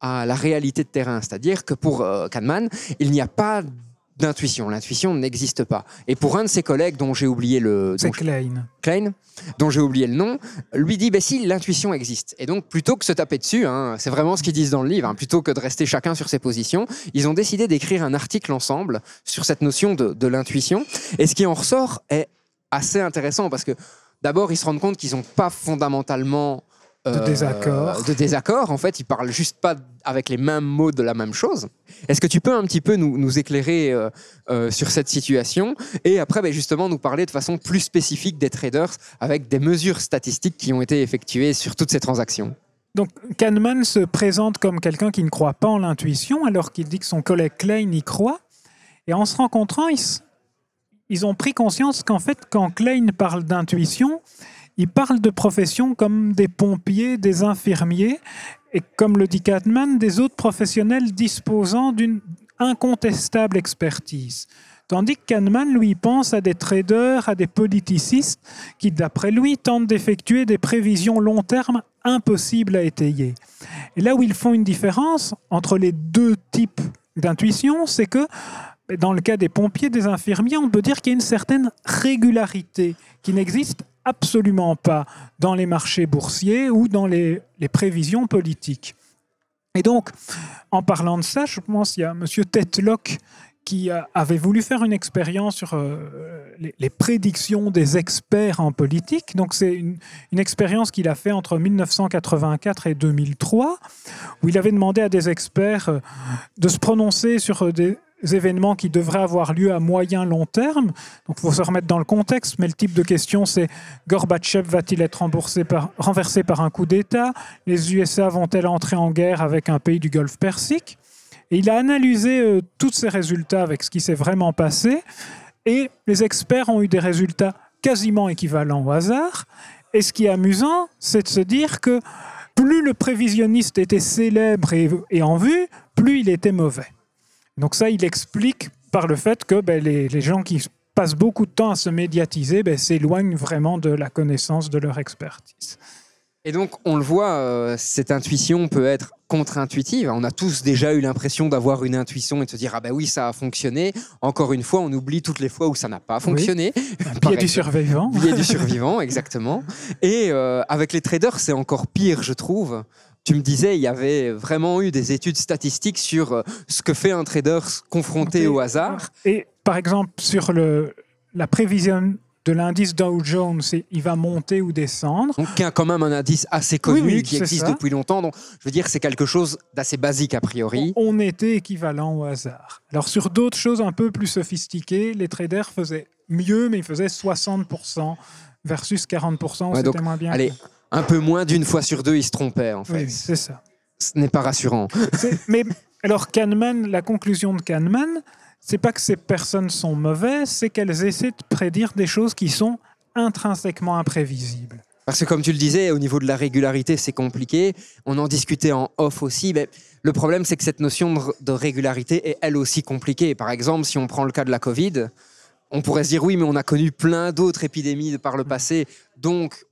à la réalité de terrain. C'est-à-dire que pour euh, Kahneman, il n'y a pas d'intuition. L'intuition n'existe pas. Et pour un de ses collègues dont j'ai oublié le C'est Klein. Klein, dont j'ai oublié le nom, lui dit ben si l'intuition existe. Et donc plutôt que se taper dessus, hein, c'est vraiment ce qu'ils disent dans le livre, hein, plutôt que de rester chacun sur ses positions, ils ont décidé d'écrire un article ensemble sur cette notion de, de l'intuition. Et ce qui en ressort est assez intéressant parce que d'abord ils se rendent compte qu'ils n'ont pas fondamentalement De désaccord. De désaccord, en fait, ils parlent juste pas avec les mêmes mots de la même chose. Est-ce que tu peux un petit peu nous, nous éclairer euh, euh, sur cette situation et après, ben, justement, nous parler de façon plus spécifique des traders avec des mesures statistiques qui ont été effectuées sur toutes ces transactions? Donc Kahneman se présente comme quelqu'un qui ne croit pas en l'intuition alors qu'il dit que son collègue Klein y croit. Et en se rencontrant, ils ont pris conscience qu'en fait, quand Klein parle d'intuition, il parle de professions comme des pompiers, des infirmiers, et comme le dit Kahneman, des autres professionnels disposant d'une incontestable expertise. Tandis que Kahneman, lui, pense à des traders, à des politicistes qui, d'après lui, tentent d'effectuer des prévisions long terme impossibles à étayer. Et là où ils font une différence entre les deux types d'intuition, c'est que dans le cas des pompiers, des infirmiers, on peut dire qu'il y a une certaine régularité qui n'existe absolument pas dans les marchés boursiers ou dans les, prévisions politiques. Et donc, en parlant de ça, je pense qu'il y a M. Tetlock qui avait voulu faire une expérience sur euh, les, prédictions des experts en politique. Donc, c'est une, une expérience qu'il a fait entre 1984 et 2003, où il avait demandé à des experts euh, de se prononcer sur euh, des événements qui devraient avoir lieu à moyen long terme. Donc, il faut se remettre dans le contexte, mais le type de question, c'est Gorbatchev va-t-il être renversé par un coup d'État? Les USA vont-elles entrer en guerre avec un pays du Golfe Persique? Il a analysé euh, tous ces résultats avec ce qui s'est vraiment passé, et les experts ont eu des résultats quasiment équivalents au hasard. Et ce qui est amusant, c'est de se dire que plus le prévisionniste était célèbre et en vue, plus il était mauvais. Donc ça, il explique par le fait que ben, les, les gens qui passent beaucoup de temps à se médiatiser ben, s'éloignent vraiment de la connaissance de leur expertise. Et donc, on le voit, euh, cette intuition peut être contre-intuitive. On a tous déjà eu l'impression d'avoir une intuition et de se dire Ah ben oui, ça a fonctionné. Encore une fois, on oublie toutes les fois où ça n'a pas fonctionné. A <laughs> Par du survivant. A du survivant, exactement. Et euh, avec les traders, c'est encore pire, je trouve. Tu me disais, il y avait vraiment eu des études statistiques sur euh, ce que fait un trader confronté au hasard. Et par exemple, sur le, la prévision de l'indice Dow Jones, il va monter ou descendre. Donc, qui a quand même un indice assez connu, Oui, oui, qui existe ça. depuis longtemps. Donc, je veux dire, c'est quelque chose d'assez basique a priori. On était équivalent au hasard. Alors sur d'autres choses un peu plus sophistiquées, les traders faisaient mieux, mais ils faisaient 60% versus 40% où Ouais, c'était moins bien. Allez, un peu moins d'une fois sur deux, il se trompait, en fait. Oui, c'est ça. Ce n'est pas rassurant. Mais alors Kahneman, la conclusion de Kahneman, c'est pas que ces personnes sont mauvaises, c'est qu'elles essaient de prédire des choses qui sont intrinsèquement imprévisibles. Parce que comme tu le disais, au niveau de la régularité, c'est compliqué. On en discutait en off aussi. Mais le problème, c'est que cette notion de, de régularité est elle aussi compliquée. Par exemple, si on prend le cas de la Covid, on pourrait se dire oui, mais on a connu plein d'autres épidémies par le passé. Donc,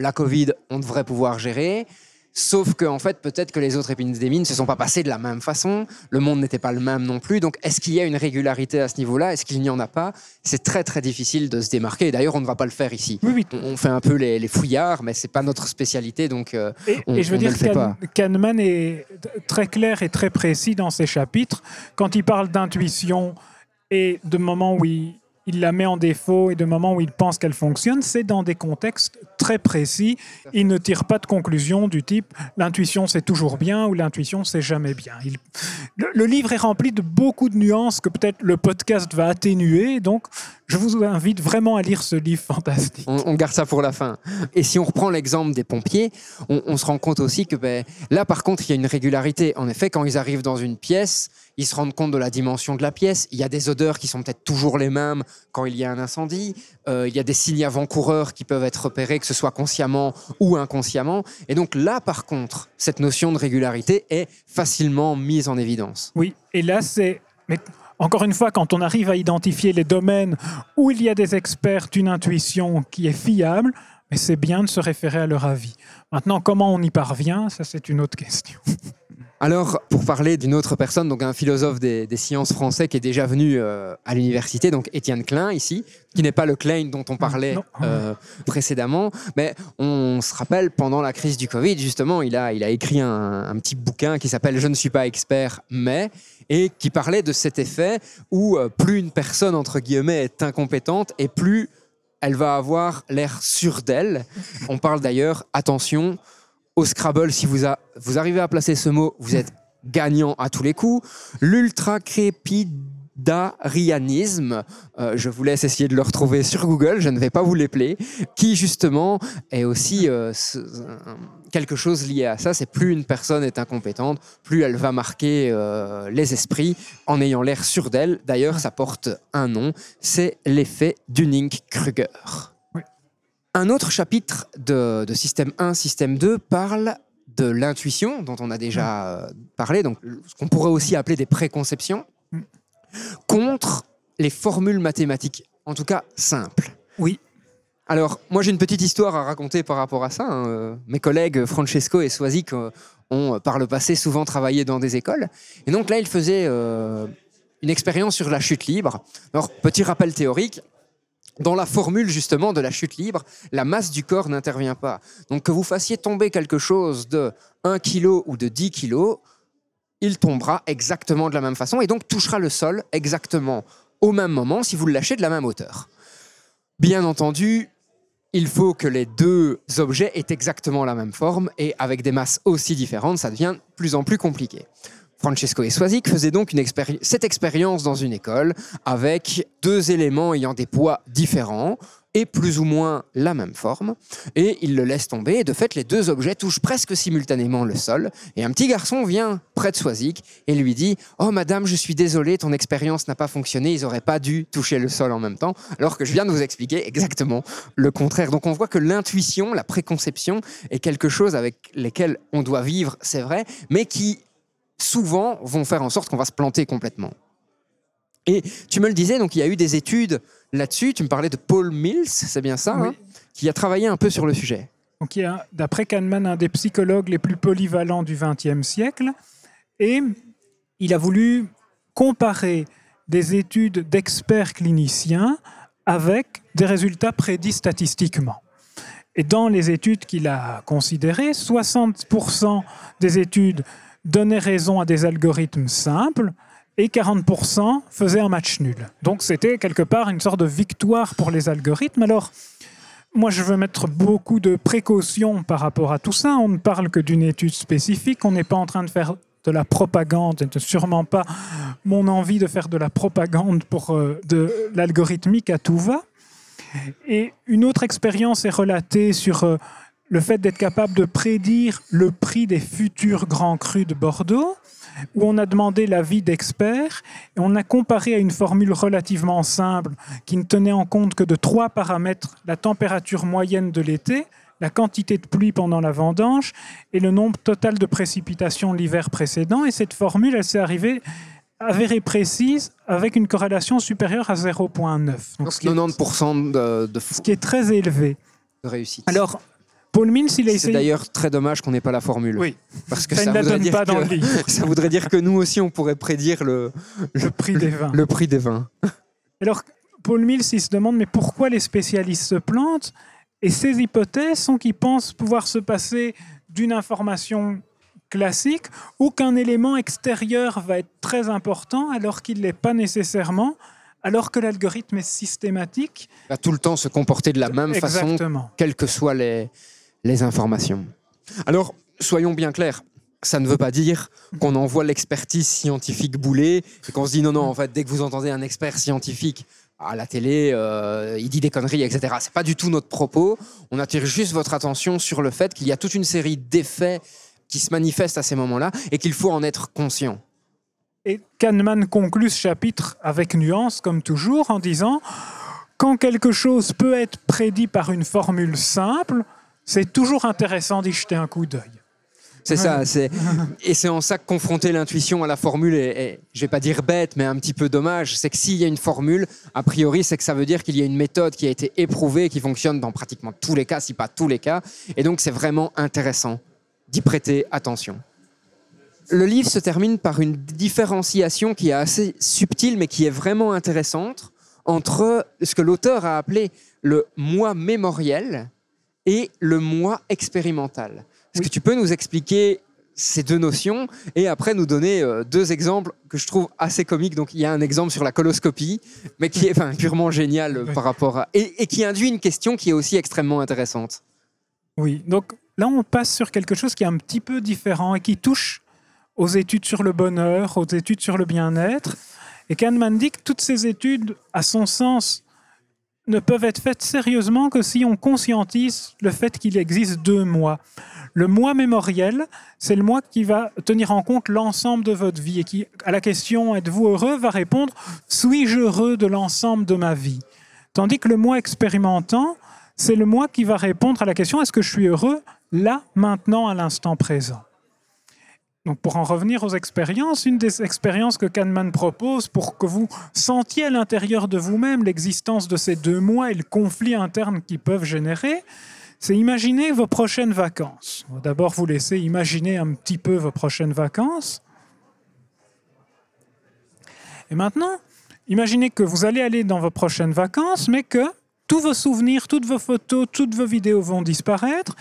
la Covid, on devrait pouvoir gérer. Sauf que, en fait, peut-être que les autres épidémies ne se sont pas passées de la même façon. Le monde n'était pas le même non plus. Donc, est-ce qu'il y a une régularité à ce niveau-là? Est-ce qu'il n'y en a pas? C'est très, très difficile de se démarquer. D'ailleurs, on ne va pas le faire ici. Oui, oui. On fait un peu les, les fouillards, mais c'est pas notre spécialité, donc euh, Et, On- et je veux on dire pas. Kahneman est très clair et très précis dans ses chapitres. Quand il parle d'intuition et de moments où il, il la met en défaut et de moments où il pense qu'elle fonctionne, c'est dans des contextes très précis. Il ne tire pas de conclusion du type l'intuition c'est toujours bien ou l'intuition c'est jamais bien. Le, livre est rempli de beaucoup de nuances que peut-être le podcast va atténuer. Donc, je vous invite vraiment à lire ce livre fantastique. on, garde ça pour la fin. Et si on reprend l'exemple des pompiers, on, on se rend compte aussi que ben, là, par contre, il y a une régularité. En effet, quand ils arrivent dans une pièce, ils se rendent compte de la dimension de la pièce. Il y a des odeurs qui sont peut-être toujours les mêmes quand il y a un incendie. Euh, il y a des signes avant-coureurs qui peuvent être repérés, que ce soit consciemment ou inconsciemment. Et donc là, par contre, cette notion de régularité est facilement mise en évidence. Oui, et là, c'est. Mais encore une fois, quand on arrive à identifier les domaines où il y a des experts d'une intuition qui est fiable, c'est bien de se référer à leur avis. Maintenant, comment on y parvient, ça c'est une autre question. <laughs> Alors, pour parler d'une autre personne, donc un philosophe des, des sciences français qui est déjà venu euh, à l'université, donc Étienne Klein ici, qui n'est pas le Klein dont on parlait euh, précédemment, mais on se rappelle pendant la crise du Covid, justement, il a, il a écrit un, un petit bouquin qui s'appelle Je ne suis pas expert, mais et qui parlait de cet effet où euh, plus une personne entre guillemets est incompétente et plus elle va avoir l'air sûre d'elle. On parle d'ailleurs, attention, au Scrabble, si vous, vous arrivez à placer ce mot, vous êtes gagnant à tous les coups. L'ultracrépidarianisme, euh, je vous laisse essayer de le retrouver sur Google, je ne vais pas vous l'épeler, qui justement est aussi euh, quelque chose lié à ça. C'est plus une personne est incompétente, plus elle va marquer euh, les esprits en ayant l'air sûr d'elle. D'ailleurs, ça porte un nom, c'est l'effet Dunning-Kruger. Un autre chapitre de, de système 1, système 2 parle de l'intuition, dont on a déjà euh, parlé, donc ce qu'on pourrait aussi appeler des préconceptions, Mm. contre les formules mathématiques, en tout cas simples. Oui. Alors, moi j'ai une petite histoire à raconter par rapport à ça. hein. Euh, Mes collègues Francesco et Swazik euh, ont par le passé souvent travaillé dans des écoles. Et donc là, ils faisaient euh, une expérience sur la chute libre. Alors, petit rappel théorique, dans la formule justement de la chute libre, la masse du corps n'intervient pas. Donc que vous fassiez tomber quelque chose de 1 kg ou de 10 kg, il tombera exactement de la même façon et donc touchera le sol exactement au même moment si vous le lâchez de la même hauteur. Bien entendu, il faut que les deux objets aient exactement la même forme et avec des masses aussi différentes, ça devient de plus en plus compliqué. Francesco et Swazik faisaient donc cette expérience dans une école avec deux éléments ayant des poids différents et plus ou moins la même forme. Et ils le laissent tomber. Et de fait, les deux objets touchent presque simultanément le sol. Et un petit garçon vient près de Swazik et lui dit Oh, madame, je suis désolé, ton expérience n'a pas fonctionné. Ils n'auraient pas dû toucher le sol en même temps. Alors que je viens de vous expliquer exactement le contraire. Donc on voit que l'intuition, la préconception, est quelque chose avec lesquels on doit vivre, c'est vrai, mais qui souvent vont faire en sorte qu'on va se planter complètement. Et tu me le disais, donc il y a eu des études là-dessus. Tu me parlais de Paul Mills, c'est bien ça, Oui. hein, qui a travaillé un peu sur le sujet. Donc, il y a, d'après Kahneman, un des psychologues les plus polyvalents du XXe siècle. Et il a voulu comparer des études d'experts cliniciens avec des résultats prédits statistiquement. Et dans les études qu'il a considérées, 60% des études donnaient raison à des algorithmes simples et 40% faisaient un match nul. Donc c'était quelque part une sorte de victoire pour les algorithmes. Alors, moi, je veux mettre beaucoup de précautions par rapport à tout ça. On ne parle que d'une étude spécifique. On n'est pas en train de faire de la propagande, et sûrement pas mon envie de faire de la propagande pour euh, de l'algorithmique à tout va. Et une autre expérience est relatée sur euh, le fait d'être capable de prédire le prix des futurs grands crus de Bordeaux, où on a demandé l'avis d'experts et on a comparé à une formule relativement simple qui ne tenait en compte que de trois paramètres la température moyenne de l'été, la quantité de pluie pendant la vendange et le nombre total de précipitations l'hiver précédent. Et cette formule, elle s'est arrivée avérée précise avec une corrélation supérieure à 0,9. Donc, Donc ce qui est- 90% de, de ce qui est très élevé. de réussite. Alors, Paul Mills, il a c'est essayé. d'ailleurs très dommage qu'on n'ait pas la formule. Oui. Parce que Ça, ça, il ne la voudrait donne dire pas dans que- <laughs> ça voudrait dire que nous aussi, on pourrait prédire le, Le prix des vins. le prix des vins. Alors, Paul Mills, il se demande, mais pourquoi les spécialistes se plantent Et ses hypothèses sont qu'ils pensent pouvoir se passer d'une information classique ou qu'un élément extérieur va être très important alors qu'il ne l'est pas nécessairement, alors que l'algorithme est systématique? Va tout le temps se comporter de la même façon, Exactement. quelles que soient les, les informations. Alors, soyons bien clairs. Ça ne veut pas dire qu'on envoie l'expertise scientifique bouler et qu'on se dit non, non, en fait, dès que vous entendez un expert scientifique à la télé, euh, il dit des conneries, etc. C'est pas du tout notre propos. On attire juste votre attention sur le fait qu'il y a toute une série d'effets qui se manifestent à ces moments-là et qu'il faut en être conscient. Et Kahneman conclut ce chapitre avec nuance, comme toujours, en disant quand quelque chose peut être prédit par une formule simple, c'est toujours intéressant d'y jeter un coup d'œil. C'est ça, c'est et c'est en ça que confronter l'intuition à la formule est, est- je vais pas dire bête, mais un petit peu dommage. C'est que s'il y a une formule, a priori, c'est que ça veut dire qu'il y a une méthode qui a été éprouvée, qui fonctionne dans pratiquement tous les cas, si pas tous les cas, et donc c'est vraiment intéressant d'y prêter attention. Le livre se termine par une différenciation qui est assez subtile, mais qui est vraiment intéressante entre ce que l'auteur a appelé le moi mémoriel et le moi expérimental. Est-ce que tu peux nous expliquer ces deux notions et après nous donner euh, deux exemples que je trouve assez comiques? Donc il y a un exemple sur la coloscopie, mais qui est enfin, <laughs> purement génial euh, Oui. par rapport à... Et, et qui induit une question qui est aussi extrêmement intéressante. Oui, donc là, on passe sur quelque chose qui est un petit peu différent et qui touche aux études sur le bonheur, aux études sur le bien-être. Et Kahneman dit que toutes ces études, à son sens, ne peuvent être faites sérieusement que si on conscientise le fait qu'il existe deux mois. Le moi mémoriel, c'est le moi qui va tenir en compte l'ensemble de votre vie et qui, à la question êtes-vous heureux, va répondre suis-je heureux de l'ensemble de ma vie? Tandis que le moi expérimentant, c'est le moi qui va répondre à la question est-ce que je suis heureux là, maintenant, à l'instant présent? Donc pour en revenir aux expériences, une des expériences que Kahneman propose pour que vous sentiez à l'intérieur de vous-même l'existence de ces deux mois et le conflit interne qu'ils peuvent générer, c'est imaginer vos prochaines vacances. D'abord vous laisser imaginer un petit peu vos prochaines vacances. Et maintenant, imaginez que vous allez aller dans vos prochaines vacances, mais que tous vos souvenirs, toutes vos photos, toutes vos vidéos vont disparaître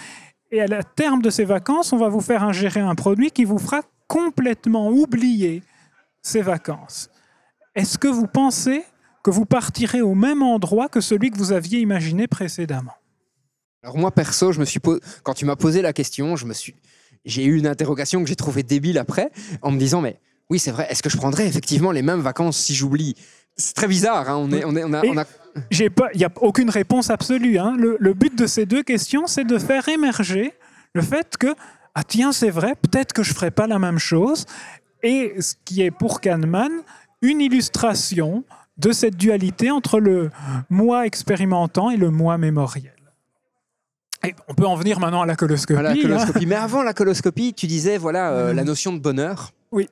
et à la terme de ces vacances, on va vous faire ingérer un produit qui vous fera complètement oublier ces vacances. Est-ce que vous pensez que vous partirez au même endroit que celui que vous aviez imaginé précédemment? Alors moi perso, je me suis quand tu m'as posé la question, je me suis j'ai eu une interrogation que j'ai trouvée débile après en me disant mais oui, c'est vrai, est-ce que je prendrais effectivement les mêmes vacances si j'oublie? C'est très bizarre, hein, on, est, on, est, on, a, on a il n'y a aucune réponse absolue. Hein. Le, but de ces deux questions, c'est de faire émerger le fait que, ah tiens, c'est vrai, peut-être que je ne ferai pas la même chose. Et ce qui est pour Kahneman une illustration de cette dualité entre le moi expérimentant et le moi mémoriel. Et on peut en venir maintenant à la coloscopie. la coloscopie. Mais avant la coloscopie, tu disais voilà euh, la notion de bonheur. Oui.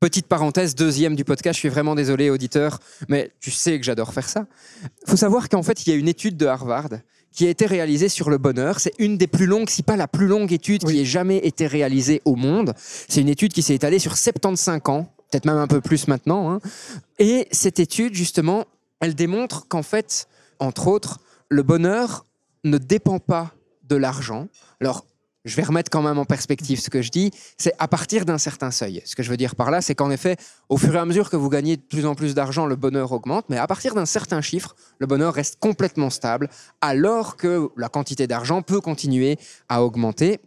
Petite parenthèse, deuxième du podcast, je suis vraiment désolé, auditeur, mais tu sais que j'adore faire ça. Il faut savoir qu'en fait, il y a une étude de Harvard qui a été réalisée sur le bonheur. C'est une des plus longues, si pas la plus longue étude qui ait jamais été réalisée au monde. C'est une étude qui s'est étalée sur 75 ans, peut-être même un peu plus maintenant. Hein. Et cette étude, justement, elle démontre qu'en fait, entre autres, le bonheur ne dépend pas de l'argent. Alors, je vais remettre quand même en perspective ce que je dis, c'est à partir d'un certain seuil. Ce que je veux dire par là, c'est qu'en effet, au fur et à mesure que vous gagnez de plus en plus d'argent, le bonheur augmente, mais à partir d'un certain chiffre, le bonheur reste complètement stable, alors que la quantité d'argent peut continuer à augmenter.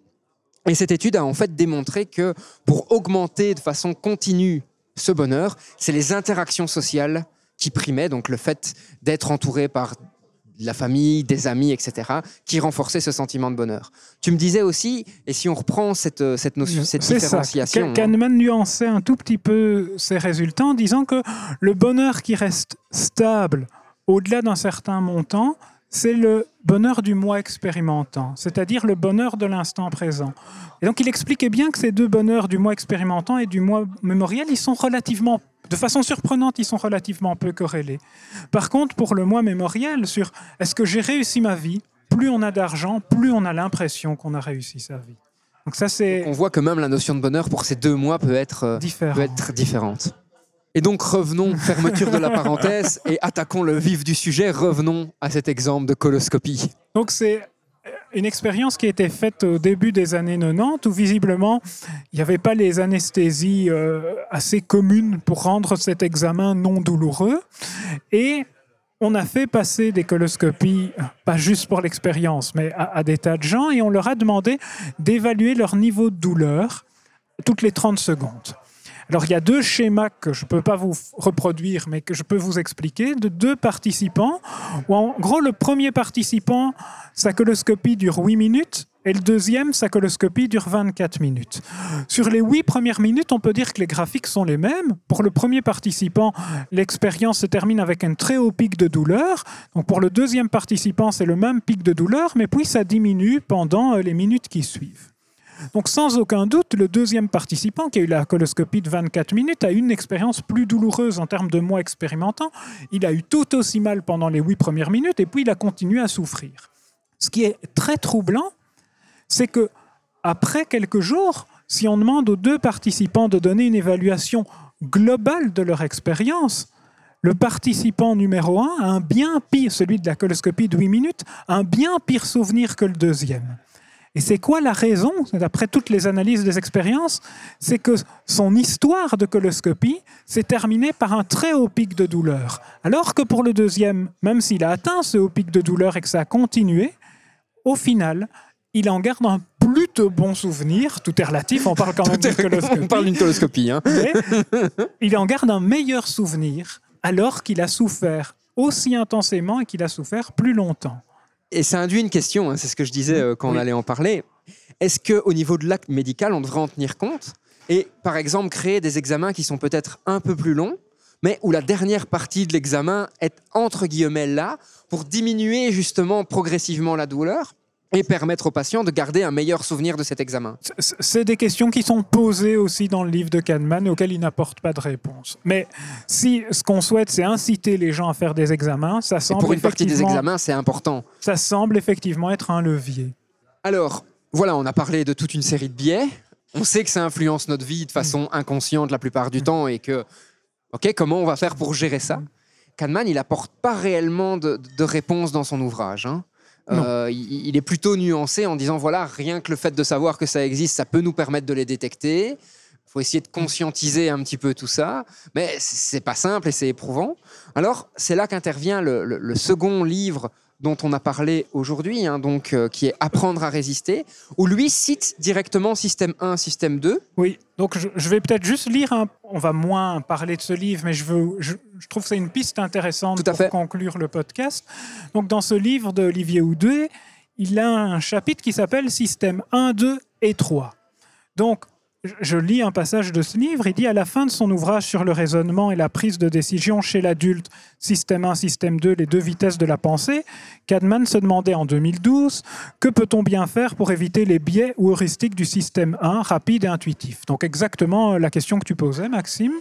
Et cette étude a en fait démontré que pour augmenter de façon continue ce bonheur, c'est les interactions sociales qui primaient, donc le fait d'être entouré par la famille, des amis, etc., qui renforçaient ce sentiment de bonheur. Tu me disais aussi, et si on reprend cette, euh, cette notion, cette différenciation... Ça. Kahneman nuançait un tout petit peu ses résultats en disant que le bonheur qui reste stable au-delà d'un certain montant, c'est le bonheur du moi expérimentant, c'est-à-dire le bonheur de l'instant présent. Et donc il expliquait bien que ces deux bonheurs du moi expérimentant et du moi mémoriel, ils sont relativement de façon surprenante, ils sont relativement peu corrélés. Par contre, pour le moi mémoriel, sur est-ce que j'ai réussi ma vie, plus on a d'argent, plus on a l'impression qu'on a réussi sa vie. Donc ça, c'est. On voit que même la notion de bonheur pour ces deux mois peut être, euh, peut être différente. Et donc revenons, fermeture de la parenthèse, et attaquons le vif du sujet, revenons à cet exemple de coloscopie. Donc c'est une expérience qui a été faite au début des années 90 où visiblement il n'y avait pas les anesthésies euh, assez communes pour rendre cet examen non douloureux. Et on a fait passer des coloscopies, pas juste pour l'expérience, mais à, des tas de gens, et on leur a demandé d'évaluer leur niveau de douleur toutes les 30 secondes. Alors il y a deux schémas que je ne peux pas vous reproduire, mais que je peux vous expliquer, de deux participants, où en gros le premier participant, sa coloscopie dure 8 minutes, et le deuxième, sa coloscopie dure 24 minutes. Sur les 8 premières minutes, on peut dire que les graphiques sont les mêmes. Pour le premier participant, l'expérience se termine avec un très haut pic de douleur. Donc pour le deuxième participant, c'est le même pic de douleur, mais puis ça diminue pendant euh, les minutes qui suivent. Donc sans aucun doute, le deuxième participant qui a eu la coloscopie de 24 minutes a eu une expérience plus douloureuse en termes de mois expérimentant. Il a eu tout aussi mal pendant les huit premières minutes et puis il a continué à souffrir. Ce qui est très troublant, c'est que après quelques jours, si on demande aux deux participants de donner une évaluation globale de leur expérience, le participant numéro un a un bien pire, celui de la coloscopie de 8 minutes, un bien pire souvenir que le deuxième. Et c'est quoi la raison, d'après toutes les analyses des expériences C'est que son histoire de coloscopie s'est terminée par un très haut pic de douleur. Alors que pour le deuxième, même s'il a atteint ce haut pic de douleur et que ça a continué, au final, il en garde un plutôt bons souvenirs. Tout est relatif, on parle quand <laughs> même d'une coloscopie. On parle d'une coloscopie. Hein. <laughs> Il en garde un meilleur souvenir alors qu'il a souffert aussi intensément et qu'il a souffert plus longtemps. Et ça induit une question, hein, c'est ce que je disais euh, quand on allait en parler. Est-ce qu'au niveau de l'acte médical, on devrait en tenir compte et, par exemple, créer des examens qui sont peut-être un peu plus longs, mais où la dernière partie de l'examen est entre guillemets là pour diminuer justement progressivement la douleur et permettre aux patients de garder un meilleur souvenir de cet examen C'est des questions qui sont posées aussi dans le livre de Kahneman et auxquelles il n'apporte pas de réponse. Mais si ce qu'on souhaite, c'est inciter les gens à faire des examens, ça Et semble, pour une partie des examens, c'est important. ça semble effectivement être un levier. Alors, voilà, on a parlé de toute une série de biais. On sait que ça influence notre vie de façon inconsciente la plupart du temps et que, ok, comment on va faire pour gérer ça? Kahneman, il apporte pas réellement de, de réponse dans son ouvrage. hein. Euh, il, est plutôt nuancé en disant voilà, rien que le fait de savoir que ça existe, ça peut nous permettre de les détecter. Il faut essayer de conscientiser un petit peu tout ça, mais c'est pas simple et c'est éprouvant. Alors, c'est là qu'intervient le second livre dont on a parlé aujourd'hui, hein, donc euh, qui est Apprendre à résister, où lui cite directement système 1, système 2. Oui, donc je, je vais peut-être juste lire un. On va moins parler de ce livre, mais je, veux, je, je trouve que c'est une piste intéressante Tout à pour fait. conclure le podcast. Donc, dans ce livre d'Olivier Houdet, il a un chapitre qui s'appelle Système 1, 2 et 3. Donc, je- lis un passage de ce livre. Il dit à la fin de son ouvrage sur le raisonnement et la prise de décision chez l'adulte, système 1, système 2, les deux vitesses de la pensée, Kahneman se demandait en 2012 que peut-on bien faire pour éviter les biais ou heuristiques du système 1, rapide et intuitif? Donc exactement euh, la question que tu posais, Maxime.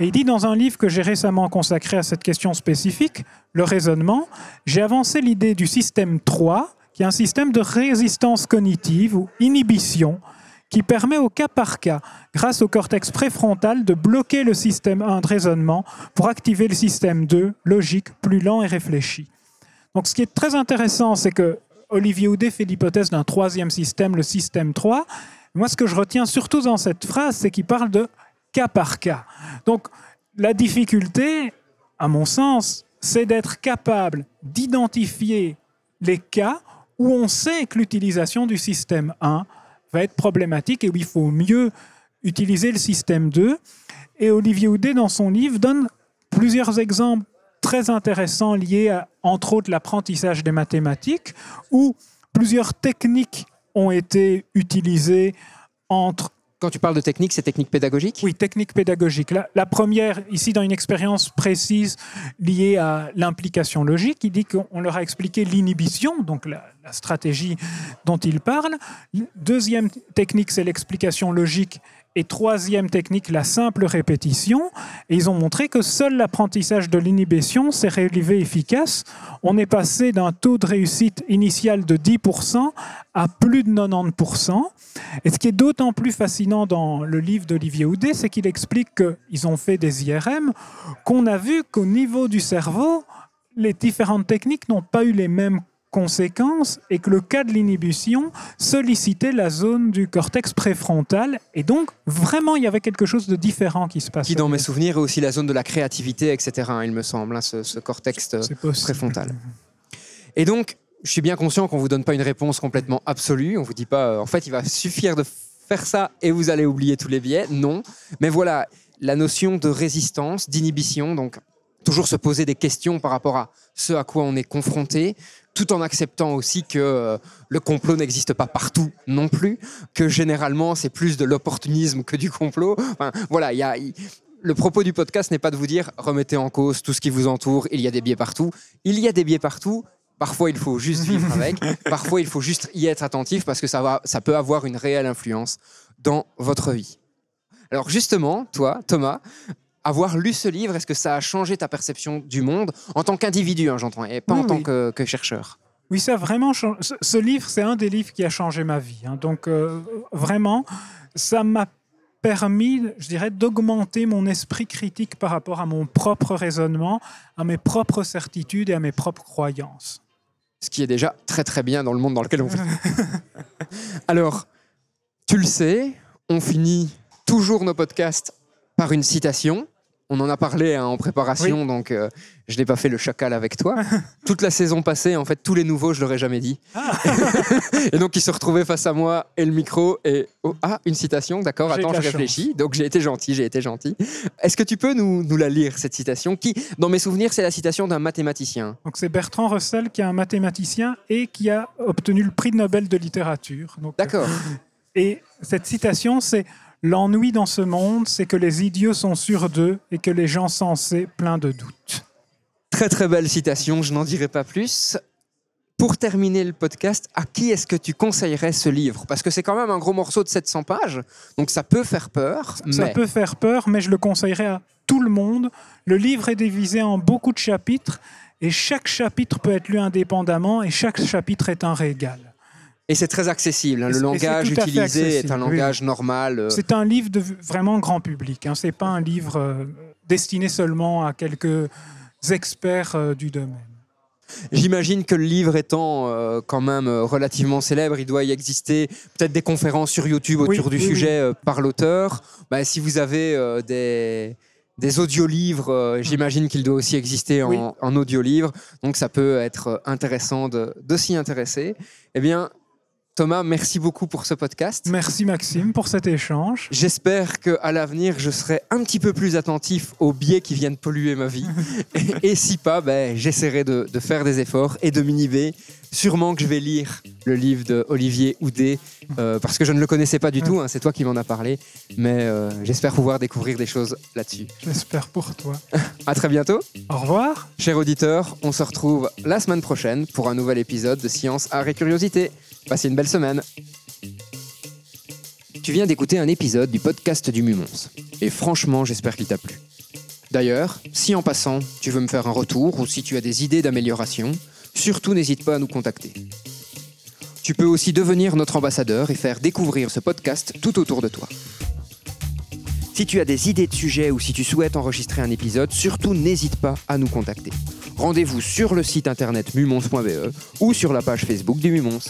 Et il dit dans un livre que j'ai récemment consacré à cette question spécifique, le raisonnement, j'ai avancé l'idée du système 3, qui est un système de résistance cognitive ou inhibition, qui permet au cas par cas, grâce au cortex préfrontal, de bloquer le système 1 de raisonnement pour activer le système 2, logique, plus lent et réfléchi. Donc ce qui est très intéressant, c'est que Olivier Houdet fait l'hypothèse d'un troisième système, le système 3. Moi, ce que je retiens surtout dans cette phrase, c'est qu'il parle de cas par cas. Donc la difficulté, à mon sens, c'est d'être capable d'identifier les cas où on sait que l'utilisation du système 1 va être problématique et où il faut mieux utiliser le système 2. Et Olivier Houdet, dans son livre, donne plusieurs exemples très intéressants liés à, entre autres, l'apprentissage des mathématiques, où plusieurs techniques ont été utilisées entre Quand tu parles de technique, c'est technique pédagogique? Oui, technique pédagogique. La, première, ici, dans une expérience précise liée à l'implication logique, il dit qu'on leur a expliqué l'inhibition, donc la, la stratégie dont il parle. Deuxième technique, c'est l'explication logique. Et troisième technique, la simple répétition. Ils ont montré que seul l'apprentissage de l'inhibition s'est révélé efficace. On est passé d'un taux de réussite initial de 10% à plus de 90%. Et ce qui est d'autant plus fascinant dans le livre d'Olivier Houdet, c'est qu'il explique qu'ils ont fait des IRM, qu'on a vu qu'au niveau du cerveau, les différentes techniques n'ont pas eu les mêmes conséquences et que le cas de l'inhibition sollicitait la zone du cortex préfrontal et donc vraiment il y avait quelque chose de différent qui se passait. Qui, dans mes souvenirs, est aussi la zone de la créativité, etc., hein, il me semble, hein, ce, ce cortex euh, préfrontal. Et donc, je suis bien conscient qu'on vous donne pas une réponse complètement absolue. On vous dit pas, euh, en fait, il va suffire de faire ça et vous allez oublier tous les biais. Non. Mais voilà, la notion de résistance, d'inhibition, donc toujours se poser des questions par rapport à ce à quoi on est confronté, tout en acceptant aussi que euh, le complot n'existe pas partout non plus, que généralement c'est plus de l'opportunisme que du complot. Enfin, voilà, il y a, le propos du podcast n'est pas de vous dire remettez en cause tout ce qui vous entoure, il y a des biais partout. Il y a des biais partout. Parfois, il faut juste vivre <laughs> avec. Parfois, il faut juste y être attentif parce que ça, va, ça peut avoir une réelle influence dans votre vie. Alors justement, toi, Thomas, avoir lu ce livre, est-ce que ça a changé ta perception du monde en tant qu'individu, hein, j'entends, et pas Oui, en tant que, que chercheur? Oui, ça a vraiment changé. Ce, ce livre, c'est un des livres qui a changé ma vie. hein. Donc, euh, vraiment, ça m'a permis, je dirais, d'augmenter mon esprit critique par rapport à mon propre raisonnement, à mes propres certitudes et à mes propres croyances. ce qui est déjà très très bien dans le monde dans lequel on vit. <laughs> Alors, tu le sais, on finit toujours nos podcasts par une citation. On en a parlé hein, en préparation, donc euh, je n'ai pas fait le chacal avec toi. <laughs> Toute la saison passée, en fait, tous les nouveaux, je leur ai jamais dit. Ah. <laughs> et donc, ils se retrouvaient face à moi et le micro. Et oh, ah, une citation, d'accord. Attends, je réfléchis. Donc, j'ai été gentil, j'ai été gentil. Est-ce que tu peux nous, nous la lire cette citation Qui, dans mes souvenirs, c'est la citation d'un mathématicien. Donc c'est Bertrand Russell qui est un mathématicien et qui a obtenu le prix Nobel de littérature. Donc, euh, D'accord. Et cette citation, c'est L'ennui dans ce monde, c'est que les idiots sont sûrs d'eux et que les gens sensés pleins de doutes. Très très belle citation, je n'en dirai pas plus. Pour terminer le podcast, à qui est-ce que tu conseillerais ce livre? Parce que c'est quand même un gros morceau de 700 pages, donc ça peut faire peur. Ça mais- peut faire peur, mais je le conseillerais à tout le monde. Le livre est divisé en beaucoup de chapitres et chaque chapitre peut être lu indépendamment et chaque chapitre est un régal. Et c'est très accessible. hein. Le langage utilisé est un oui. langage normal. euh, C'est un livre de vraiment grand public. Hein. C'est pas un livre euh, destiné seulement à quelques experts euh, du domaine. J'imagine que le livre étant euh, quand même relativement célèbre, il doit y exister peut-être des conférences sur YouTube Oui, autour du oui, sujet par l'auteur. Bah, si vous avez euh, des, des audiolivres, euh, j'imagine qu'il doit aussi exister en, en audiolivre. Donc ça peut être intéressant de, de s'y intéresser. Eh bien, Thomas, merci beaucoup pour ce podcast. Merci Maxime pour cet échange. J'espère qu'à l'avenir, je serai un petit peu plus attentif aux biais qui viennent polluer ma vie. <laughs> et, et si pas, ben, j'essaierai de, de faire des efforts et de m'inhiber. Sûrement que je vais lire le livre de Olivier Houdet, euh, parce que je ne le connaissais pas du tout, hein, c'est toi qui m'en as parlé. Mais euh, j'espère pouvoir découvrir des choses là-dessus. J'espère pour toi. <laughs> À très bientôt. Au revoir. Chers auditeurs, on se retrouve la semaine prochaine pour un nouvel épisode de Science, Art et Curiosité. Passez une belle semaine. Tu viens d'écouter un épisode du podcast du Mumons. Et franchement, j'espère qu'il t'a plu. D'ailleurs, si en passant, tu veux me faire un retour ou si tu as des idées d'amélioration, surtout n'hésite pas à nous contacter. Tu peux aussi devenir notre ambassadeur et faire découvrir ce podcast tout autour de toi. Si tu as des idées de sujets ou si tu souhaites enregistrer un épisode, surtout n'hésite pas à nous contacter. Rendez-vous sur le site internet mumons.be ou sur la page Facebook du Mumons.